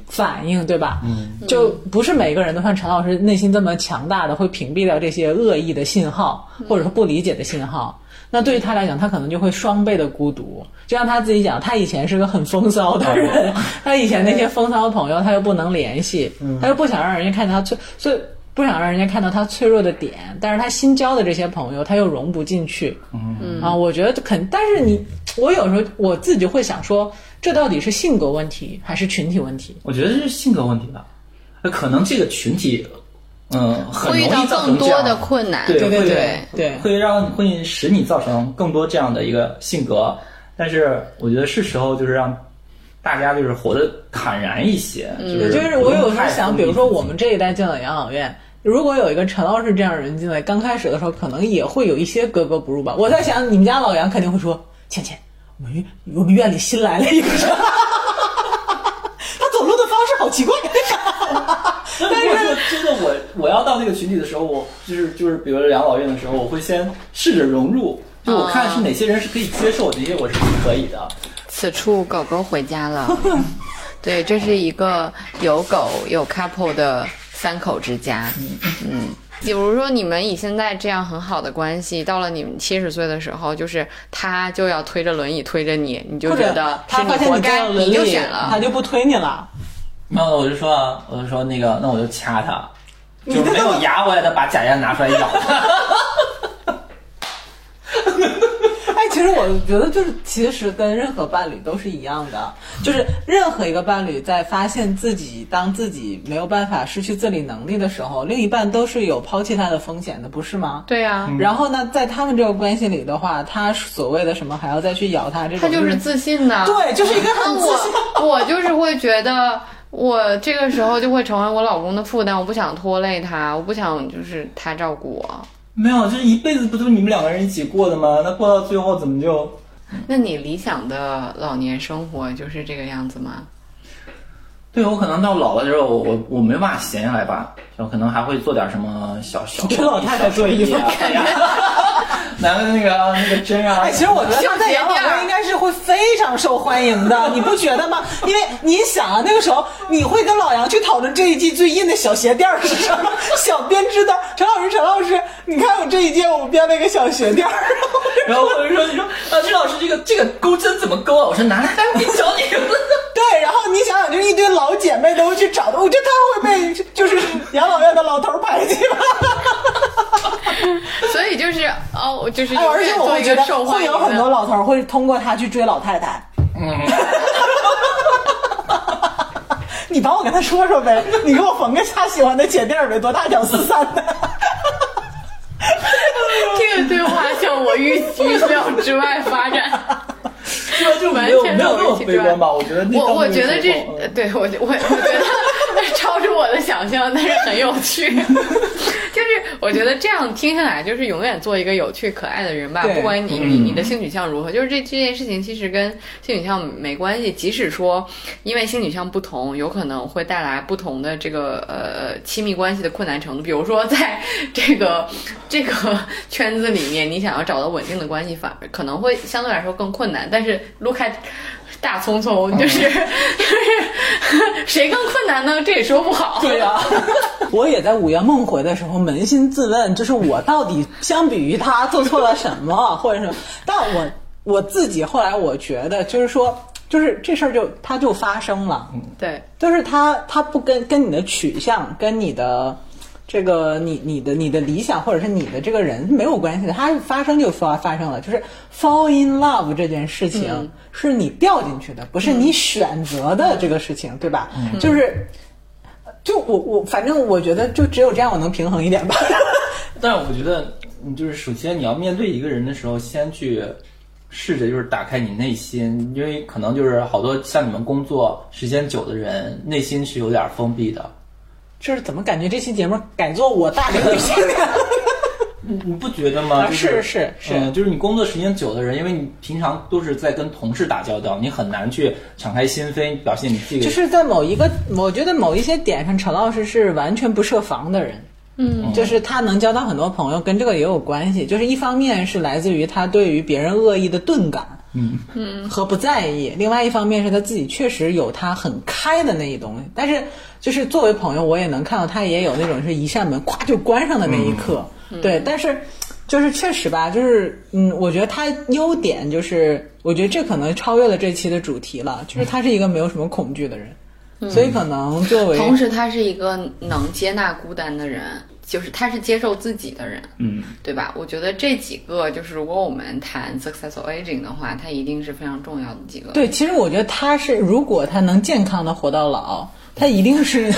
反应对吧？嗯，就不是每个人都像陈老师内心这么强大的，会屏蔽掉这些恶意的信号，或者说不理解的信号。那对于他来讲，他可能就会双倍的孤独。就像他自己讲，他以前是个很风骚的人，[laughs] 他以前那些风骚朋友他又不能联系，他又不想让人家看见他脆，所以不想让人家看到他脆弱的点。但是他新交的这些朋友，他又融不进去。嗯啊，我觉得肯，但是你，我有时候我自己就会想说。这到底是性格问题还是群体问题？我觉得是性格问题吧。可能这个群体，嗯，很容易会遇到造成这样更多的困难。对对会对对会让会使你造成更多这样的一个性格。但是我觉得是时候就是让大家就是活得坦然一些。嗯就是就是我有时候想，比如说我们这一代进了养老院，如果有一个陈老师这样的人进来，刚开始的时候可能也会有一些格格不入吧。我在想，你们家老杨肯定会说：“倩倩，我们院我们院里新来了一个人，[laughs] 他走路的方式好奇怪。”但是如果说真的我我要到那个群体的时候，我就是就是比如说养老院的时候，我会先试着融入，就我看是哪些人是可以接受，哪些我是不可以的。此处狗狗回家了。[laughs] 对，这是一个有狗有 couple 的三口之家。嗯，比如说你们以现在这样很好的关系，到了你们七十岁的时候，就是他就要推着轮椅推着你，你就觉得是他发现你你活该，轮椅你就选，了。他就不推你了。然后我就说啊，我就说那个，那我就掐他，就是没有牙我也得把假牙拿出来咬他。[laughs] 哎，其实我觉得就是，其实跟任何伴侣都是一样的，就是任何一个伴侣在发现自己当自己没有办法失去自理能力的时候，另一半都是有抛弃他的风险的，不是吗？对呀、然后呢，在他们这个关系里的话，他所谓的什么还要再去咬他这种，他就是自信的。对，就是一个很自信。我我就是会觉得，我这个时候就会成为我老公的负担，我不想拖累他，我不想就是他照顾我。没有，就是一辈子不都是你们两个人一起过的吗？那过到最后怎么就？[laughs] 那你理想的老年生活就是这个样子吗？对我可能到老了之后，我我我没办法闲下来吧，就可能还会做点什么小小给老太太做衣服小手艺啊拿个那个那个针啊。哎，其实我觉得他在养老院应该是会非常受欢迎的，你不觉得吗？因为你想啊，那个时候你会跟老杨去讨论这一季最硬的小鞋垫儿是什么，[laughs] 小编织的。陈老师，陈老师，你看我这一届我们编了一个小鞋垫儿，然后我就说，你说啊，这老师这个这个钩针怎么钩啊？我说拿来单给教你。[laughs] 对，然后你想想，就是一堆老姐妹都会去找的，我觉得他会被就是养老院的老头儿排挤吧。[laughs] 所以就是哦，就是哎，而且我会觉得会有很多。老头会通过他去追老太太。嗯，[laughs] 你帮我跟他说说呗，你给我缝个他喜欢的鞋垫儿呗，多大条四三的。[laughs] 这个对话向我预预料之外发展。就就没有没有那么悲观吧？我觉得那我我觉得这对我我我我觉得超出我的想象，但是很有趣。[laughs] 就是我觉得这样听下来，就是永远做一个有趣可爱的人吧。不管你你嗯你的性取向如何，就是这这件事情其实跟性取向没关系。即使说因为性取向不同，有可能会带来不同的这个呃亲密关系的困难程度。比如说在这个 [laughs] 这个圈子里面，你想要找到稳定的关系，反而可能会相对来说更困难。但是撸开大葱葱，就是、就 [laughs] 是谁更困难呢？这也说不好。对呀、[laughs] 我也在午夜梦回的时候扪心自问，就是我到底相比于他做错了什么，[laughs] 或者什么，但我我自己后来我觉得，就是说，就是这事儿就它就发生了，对。就是他他不跟跟你的取向，跟你的这个你你的你的理想或者是你的这个人没有关系的，它发生就发发生了，就是 fall in love 这件事情、是你掉进去的，不是你选择的这个事情，对吧？就是。就我我反正我觉得就只有这样我能平衡一点吧。[laughs] 但是我觉得，你就是首先你要面对一个人的时候，先去试着就是打开你内心，因为可能就是好多像你们工作时间久的人，内心是有点封闭的。就是怎么感觉这期节目改做我大龄女性恋？[laughs] 你你不觉得吗？是是是嗯，就是你工作时间久的人，因为你平常都是在跟同事打交道，你很难去敞开心扉，表现你自己。就是在某一个，我觉得某一些点上，陈老师是完全不设防的人。嗯，就是他能交到很多朋友，跟这个也有关系。就是一方面是来自于他对于别人恶意的钝感，嗯嗯和不在意；另外一方面是他自己确实有他很开的那一东西。但是就是作为朋友，我也能看到他也有那种是一扇门咵就关上的那一刻。对，但是就是确实吧，就是嗯，我觉得他优点就是，我觉得这可能超越了这期的主题了，就是他是一个没有什么恐惧的人。所以可能作为同时他是一个能接纳孤单的人，就是他是接受自己的人，嗯，对吧？我觉得这几个就是如果我们谈 successful aging 的话，它一定是非常重要的几个。对，其实我觉得他是，如果他能健康的活到老，他一定是，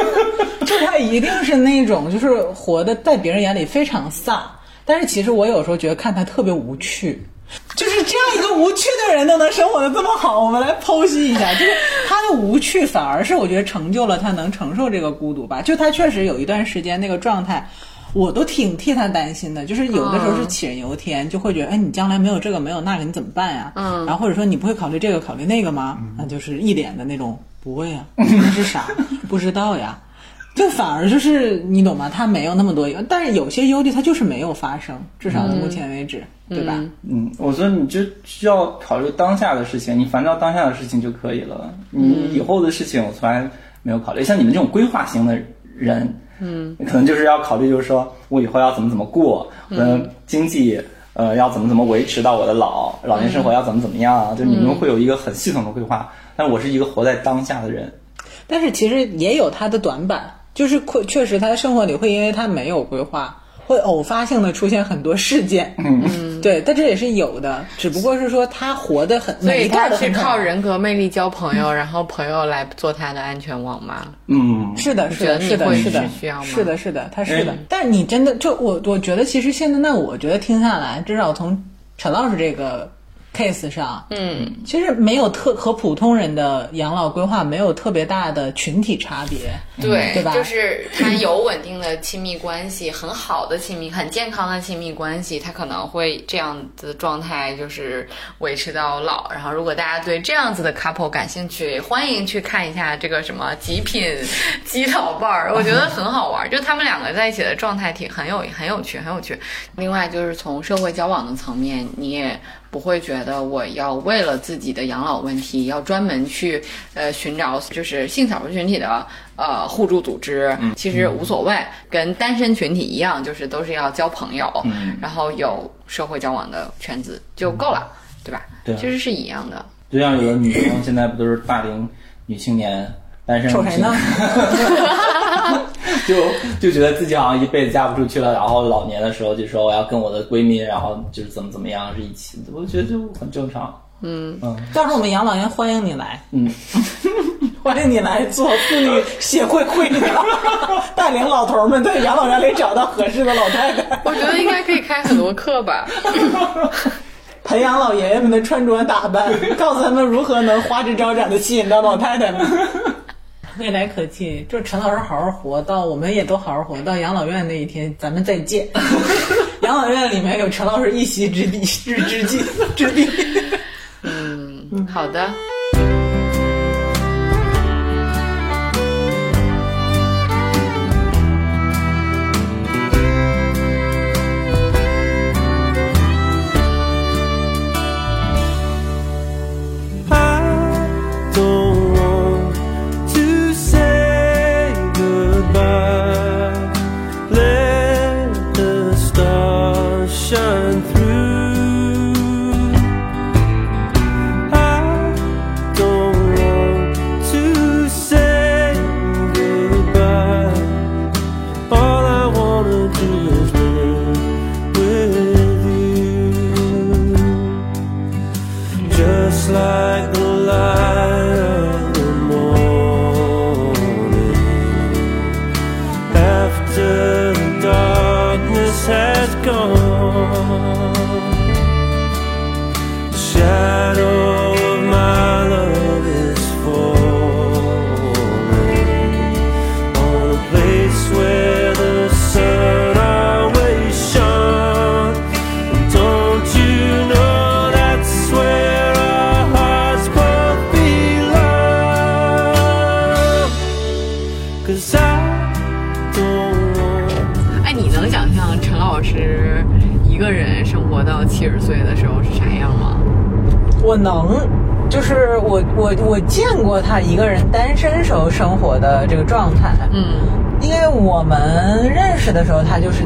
[laughs] 就他一定是那种就是活的在别人眼里非常飒，但是其实我有时候觉得看他特别无趣。[laughs] 就是这样一个无趣的人都能生活的这么好，我们来剖析一下，就是他的无趣反而是我觉得成就了他能承受这个孤独吧。就他确实有一段时间那个状态，我都挺替他担心的。就是有的时候是杞人忧天，就会觉得，哎，你将来没有这个没有那个，你怎么办呀？嗯，然后或者说你不会考虑这个考虑那个吗？那就是一脸的那种不会呀，[laughs] 那是啥？不知道呀。就反而就是你懂吗？他没有那么多，但是有些忧虑它就是没有发生，至少到目前为止，对吧？嗯，我觉得你就需要考虑当下的事情，你烦躁当下的事情就可以了。你以后的事情我从来没有考虑。像你们这种规划型的人，嗯，可能就是要考虑，就是说我以后要怎么怎么过，我的经济呃要怎么怎么维持到我的老老年生活要怎么怎么样，就你们会有一个很系统的规划。但我是一个活在当下的人，但是其实也有它的短板，就是确确实他的生活里会因为他没有规划，会偶发性的出现很多事件。嗯，对，但这也是有的，只不过是说他活得很，所以每一段他是靠人格魅力交朋友，然后朋友来做他的安全网吗？嗯，是的，是的，是的，是的是需要吗，是的，是的，他是的嗯。但你真的就我，我觉得其实现在，那我觉得听下来，至少从陈老师这个 case 上，嗯，其实没有特和普通人的养老规划没有特别大的群体差别。对，对吧就是他有稳定的亲密关系，很好的亲密、很健康的亲密关系，他可能会这样子的状态就是维持到老。然后，如果大家对这样子的 couple 感兴趣，欢迎去看一下这个什么极品基佬伴儿，[laughs] 我觉得很好玩，就他们两个在一起的状态挺很有很有趣，很有趣。另外就是从社会交往的层面，你也。不会觉得我要为了自己的养老问题，要专门去呃寻找就是性少数群体的呃互助组织，其实无所谓，跟单身群体一样，就是都是要交朋友，然后有社会交往的圈子就够了，对吧？对啊。其实是一样的。就像有的女生现在不都是大龄女青年单身瞅谁呢年？[laughs] 就就觉得自己好像一辈子嫁不出去了，然后老年的时候就说我要跟我的闺蜜，然后就是怎么怎么样是一起，我觉得就很正常。嗯嗯到时候我们养老院欢迎你来，嗯，[laughs] 欢迎你来做妇女协会会长，带领老头们在养老院里找到合适的老太太，我觉得应该可以开很多课吧。[laughs] 培养老爷爷们的穿着打扮，告诉他们如何能花枝招展的吸引到老太太们。未来可期，就是陈老师好好活到，我们也都好好活到养老院那一天，咱们再见。[laughs] 养老院里面有陈老师一席之地，之之地之地。嗯，好的。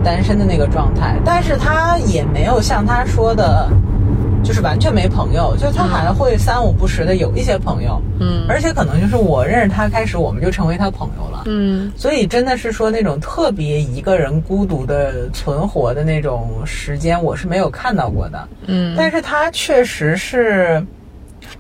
单身的那个状态，但是他也没有像他说的，就是完全没朋友，就他还会三五不时的有一些朋友，嗯。而且可能就是我认识他开始，我们就成为他朋友了，嗯。所以真的是说那种特别一个人孤独的存活的那种时间，我是没有看到过的，嗯。但是他确实是，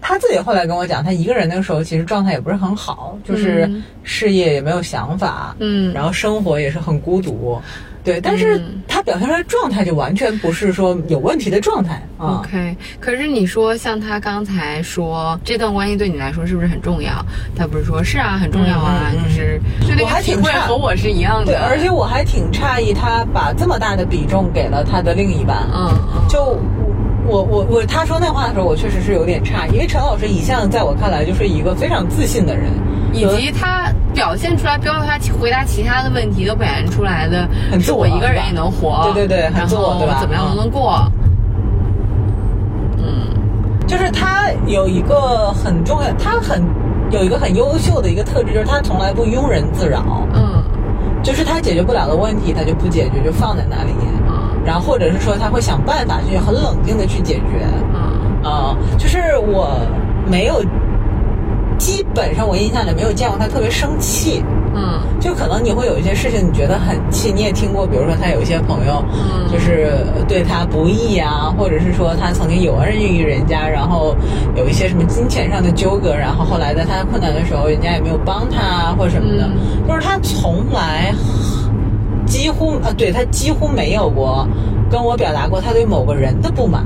他自己后来跟我讲，他一个人那个时候其实状态也不是很好，就是嗯。事业也没有想法，嗯。然后生活也是很孤独，对，但是嗯他表现出来的状态就完全不是说有问题的状态啊。OK，可是你说像他刚才说这段关系对你来说是不是很重要？他不是说是啊，很重要啊，就是我还挺会和我是一样的对，的，而且我还挺诧异，他把这么大的比重给了他的另一半。嗯嗯就我我我他说那话的时候，我确实是有点诧异，因为陈老师一向在我看来就是一个非常自信的人，以及他表现出来，包括他回答其他的问题都表现出来的，很自我是我一个人也能活，对对对很然后自我对吧怎么样嗯都能过，嗯。就是他有一个很重要，他很有一个很优秀的一个特质，就是他从来不庸人自扰，嗯。就是他解决不了的问题，他就不解决，就放在那里。嗯。然后或者是说他会想办法去很冷静的去解决，嗯。啊、就是我没有，基本上我印象里没有见过他特别生气，嗯。就可能你会有一些事情你觉得很气，你也听过，比如说他有一些朋友，嗯。就是对他不义啊，或者是说他曾经有恩于人家，然后有一些什么金钱上的纠葛，然后后来在他困难的时候，人家也没有帮他啊或者什么的，嗯。就是他从来几乎啊，对他几乎没有过跟我表达过他对某个人的不满。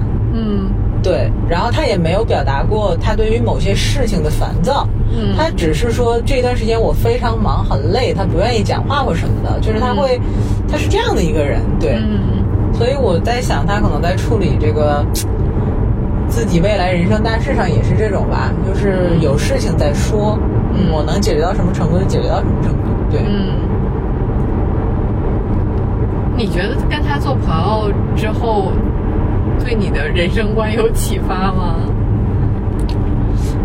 嗯对，然后他也没有表达过他对于某些事情的烦躁，嗯。他只是说这段时间我非常忙很累，他不愿意讲话或什么的，就是他会，他是这样的一个人，对，嗯。所以我在想他可能在处理这个自己未来人生大事上也是这种吧，就是有事情再说，嗯，我能解决到什么程度就解决到什么程度，对，嗯。你觉得跟他做朋友之后，对你的人生观有启发吗？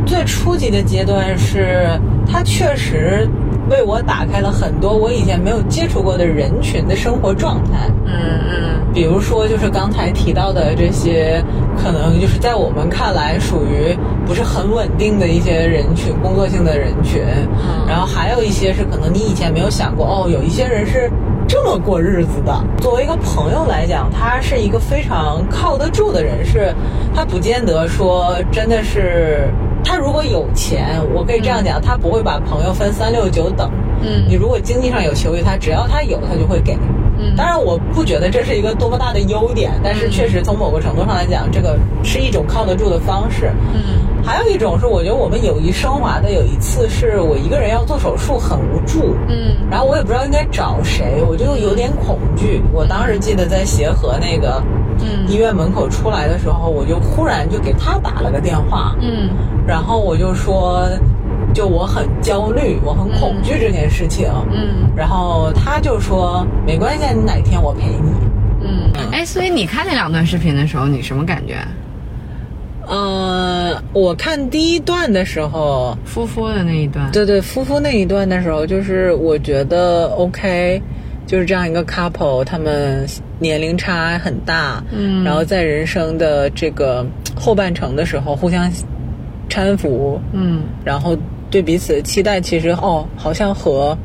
最初级的阶段是，它确实为我打开了很多我以前没有接触过的人群的生活状态。嗯嗯比如说，就是刚才提到的这些，可能就是在我们看来属于不是很稳定的一些人群，工作性的人群。嗯然后还有一些是可能你以前没有想过，哦，有一些人是这么过日子的。作为一个朋友来讲，他是一个非常靠得住的人，是他不见得说真的是。他如果有钱，我可以这样讲，他不会把朋友分三六九等。嗯你如果经济上有求于他，只要他有，他就会给。嗯。当然，我不觉得这是一个多么大的优点，但是确实从某个程度上来讲，这个是一种靠得住的方式。嗯。还有一种是，我觉得我们友谊升华的有一次是我一个人要做手术，很无助，嗯。然后我也不知道应该找谁，我就有点恐惧。我当时记得在协和那个嗯。医院门口出来的时候，我就忽然就给他打了个电话，嗯。然后我就说，就我很焦虑，我很恐惧这件事情。嗯然后他就说没关系，你哪天我陪你。嗯。哎，所以你看那两段视频的时候，你什么感觉？呃，我看第一段的时候，夫妇的那一段。对对，夫妇那一段的时候，就是我觉得 OK，就是这样一个 couple，他们年龄差很大，嗯然后在人生的这个后半程的时候互相搀扶，嗯然后对彼此的期待，其实哦，好像和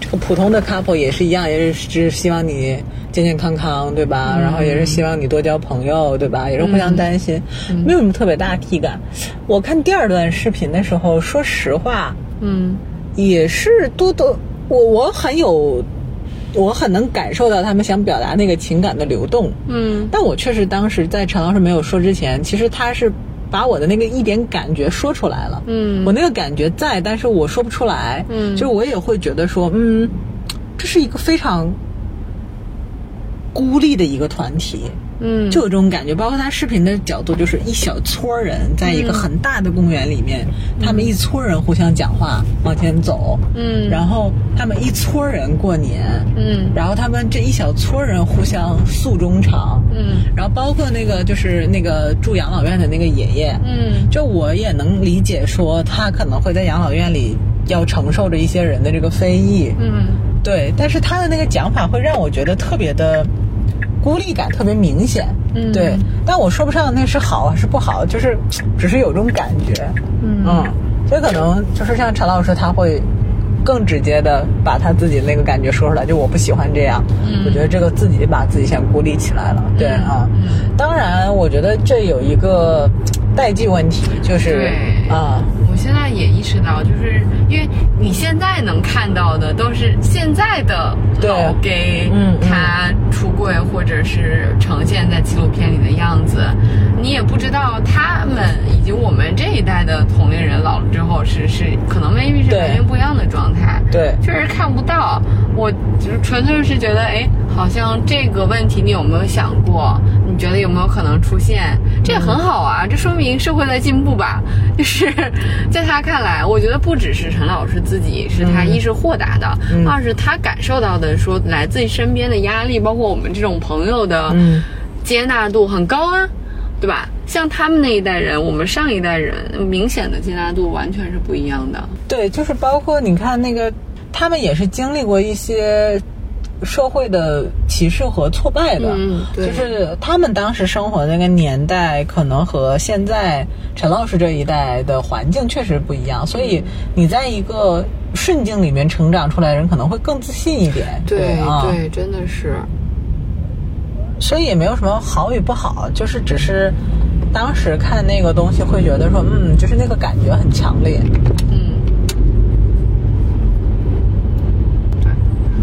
这个普通的 couple 也是一样，也是只是希望你健健康康，对吧？然后也是希望你多交朋友，对吧？也是互相担心，没有什么特别大的体感。我看第二段视频的时候，说实话，嗯也是多多，我我很有，我很能感受到他们想表达那个情感的流动。嗯但我确实当时在陈老师没有说之前，其实他是把我的那个一点感觉说出来了。嗯我那个感觉在，但是我说不出来。嗯就是我也会觉得说，嗯，这是一个非常孤立的一个团体。嗯。就有这种感觉。包括他视频的角度，就是一小撮人在一个很大的公园里面，他们一撮人互相讲话往前走，嗯。然后他们一撮人过年，嗯。然后他们这一小撮人互相诉衷肠，嗯。然后包括那个就是那个住养老院的那个爷爷，嗯。就我也能理解说他可能会在养老院里要承受着一些人的这个非议，嗯。对，但是他的那个讲法会让我觉得特别的孤立感特别明显，嗯。对，但我说不上那是好还是不好，就是 [tsk] 只是有这种感觉，嗯。所以可能就是像陈老师他会。更直接的把他自己那个感觉说出来，就我不喜欢这样，嗯。我觉得这个自己把自己先孤立起来了，对啊，嗯当然我觉得这有一个 [tsk] 代际问题，就是对啊，我现在也意识到，就是因为你现在能看到的都是现在的对老 gay，嗯嗯他出柜或者是呈现在纪录片里的样子，你也不知道他们以及我们这一代的同龄人老了之后是是可能 maybe 是对完全不一样的状态。对确实看不到。我就是纯粹是觉得，哎，好像这个问题你有没有想过？你觉得有没有可能出现？这也很好啊，这说明社会在进步吧。[laughs] 就是在他看来，我觉得不只是陈老师自己，是他一是豁达的，嗯二是他感受到的说来自于身边的压力，包括我们这种朋友的嗯接纳度很高啊。对吧？像他们那一代人，我们上一代人明显的接纳度完全是不一样的。对，就是包括你看那个，他们也是经历过一些社会的歧视和挫败的，嗯对。就是他们当时生活的那个年代，可能和现在陈老师这一代的环境确实不一样，所以你在一个顺境里面成长出来的人，可能会更自信一点，啊，对，真的是。所以也没有什么好与不好，就是只是当时看那个东西会觉得说，嗯，就是那个感觉很强烈，嗯，对，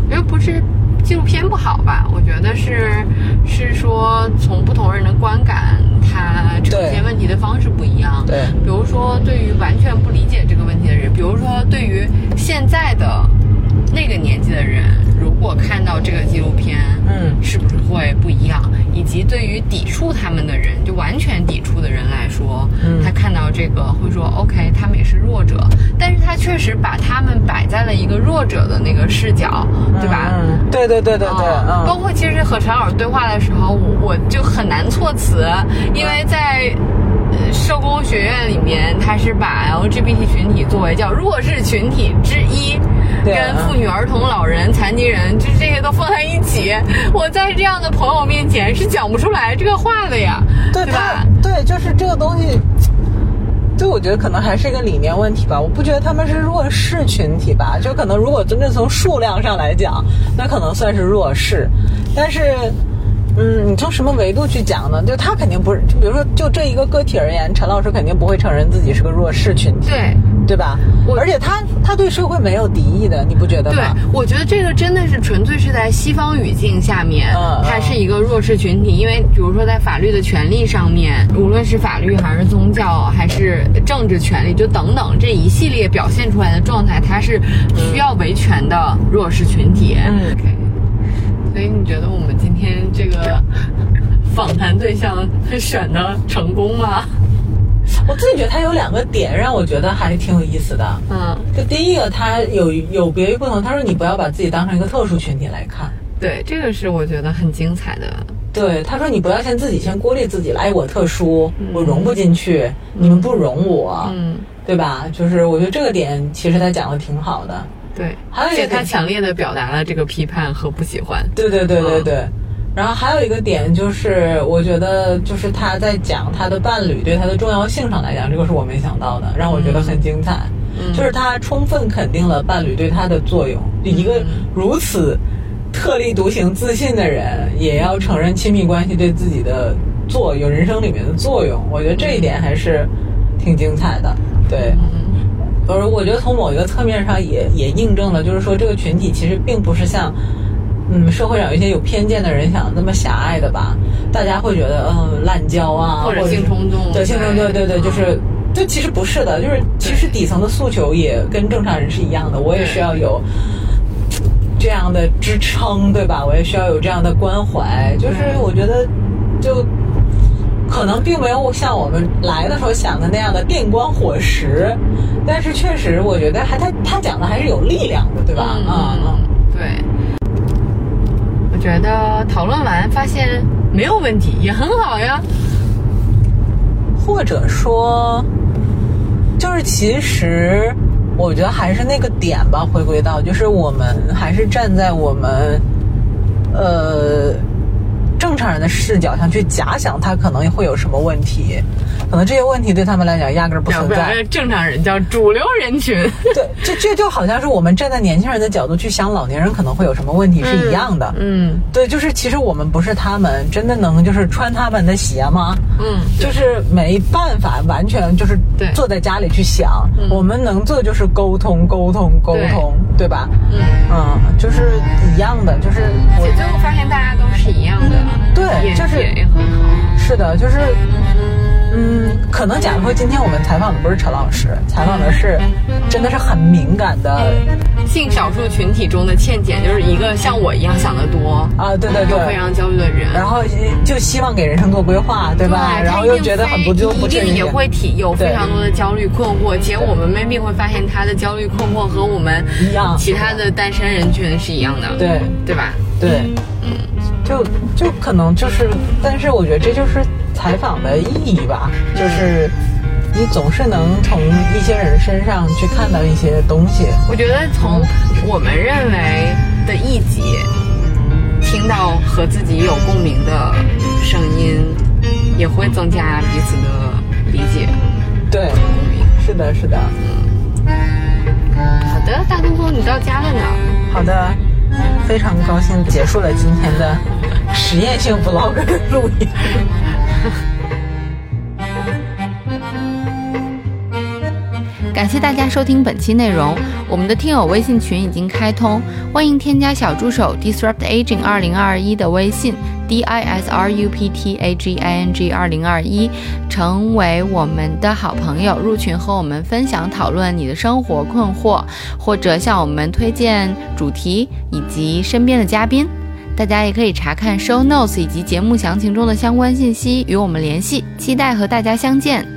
因为不是纪录片不好吧？我觉得是是说从不同人的观感，他呈现问题的方式不一样。对比如说对于完全不理解这个问题的人，比如说对于现在的那个年纪的人，如果看到这个纪录片，嗯是不是会不一样？以及对于抵触他们的人，就完全抵触的人来说，嗯他看到这个会说 OK，他们也是弱者，但是他确实把他们摆在了一个弱者的那个视角，对吧？嗯，对对对对对，啊包嗯，括其实和陈老师对话的时候，我我就很难措辞，因为在。呃社工学院里面，他是把 LGBT 群体作为叫弱势群体之一，对跟妇女、儿童、老人、残疾人，就这些都放在一起。我在这样的朋友面前是讲不出来这个话的呀，对对吧他？对，就是这个东西。就我觉得可能还是一个理念问题吧，我不觉得他们是弱势群体吧，就可能如果真正从数量上来讲，那可能算是弱势，但是，嗯，你从什么维度去讲呢？就他肯定不是，就比如说就这一个个体而言，陈老师肯定不会承认自己是个弱势群体，对，对吧我？而且他他对社会没有敌意的，你不觉得吗对？，我觉得这个真的是纯粹是在西方语境下面，他嗯是一个弱势群体。因为比如说在法律的权利上面，无论是法律还是宗教还是政治权利，就等等这一系列表现出来的状态，他是需要维权的弱势群体。嗯 OK，所以你觉得我们今天这个访谈对象选的成功吗？我自己觉得他有两个点让我觉得还挺有意思的。嗯，就第一个，他有有别于不同。他说你不要把自己当成一个特殊群体来看。对，这个是我觉得很精彩的。对，他说你不要先自己先孤立自己了，哎，我特殊，我融不进去，你们不容我，嗯，对吧？就是我觉得这个点其实他讲的挺好的。对，还有一个他强烈的表达了这个批判和不喜欢。对对对对嗯对。然后还有一个点就是，我觉得就是他在讲他的伴侣对他的重要性上来讲，这个是我没想到的，让我觉得很精彩。嗯就是他充分肯定了伴侣对他的作用。就一个如此特立独行、自信的人，也要承认亲密关系对自己的作用、人生里面的作用。我觉得这一点还是挺精彩的。对。而我觉得从某一个侧面上也也印证了，就是说这个群体其实并不是像，嗯，社会上有一些有偏见的人想的那么狭隘的吧？大家会觉得，嗯，滥交啊，或者性冲动对性冲动，对对对，嗯就是，这其实不是的，就是其实底层的诉求也跟正常人是一样的，我也需要有这样的支撑，对吧？我也需要有这样的关怀，就是我觉得。就可能并没有像我们来的时候想的那样的电光火石，但是确实我觉得还他他讲的还是有力量的，对吧？嗯嗯嗯。对，我觉得讨论完发现没有问题，也很好呀。或者说，就是其实我觉得还是那个点吧，回归到就是我们还是站在我们呃正常人的视角上去假想他可能会有什么问题，可能这些问题对他们来讲压根儿不存在。正常人叫主流人群。[laughs] 对，这这就好像是我们站在年轻人的角度去想老年人可能会有什么问题是一样的。嗯对，就是其实我们不是他们，真的能就是穿他们的鞋吗？嗯，就是没办法完全就是坐在家里去想，我们能做的就是沟通、沟通、沟通，对吧？嗯，嗯，就是一样的，就是我且最后发现大家都是一样的，对就是也也很好。是的，就是，嗯，可能假如说今天我们采访的不是陈老师，采访的是真的是很敏感的性少数群体中的倩倩，就是一个像我一样想得多啊，对对对，又非常焦虑的人。然后就希望给人生做规划，对吧？对然后又觉得很不就不正一定也会体有非常多的焦虑困惑，且我们 maybe 会发现他的焦虑困惑和我们一样其他的单身人群是一样的，对对吧？对，就就可能就是，但是我觉得这就是采访的意义吧，就是你总是能从一些人身上去看到一些东西。我觉得从我们认为的一集听到和自己有共鸣的声音，也会增加彼此的理解。对，是的，是的。好的，大东东，你到家了呢。好的，非常高兴结束了今天的实验性 vlog 录音。感谢大家收听本期内容。我们的听友微信群已经开通，欢迎添加小助手 Disrupt Aging 二零二一的微信 D I S R U P T A G I N G 二零二一，成为我们的好朋友，入群和我们分享讨论你的生活困惑，或者向我们推荐主题以及身边的嘉宾。大家也可以查看 show notes 以及节目详情中的相关信息，与我们联系。期待和大家相见。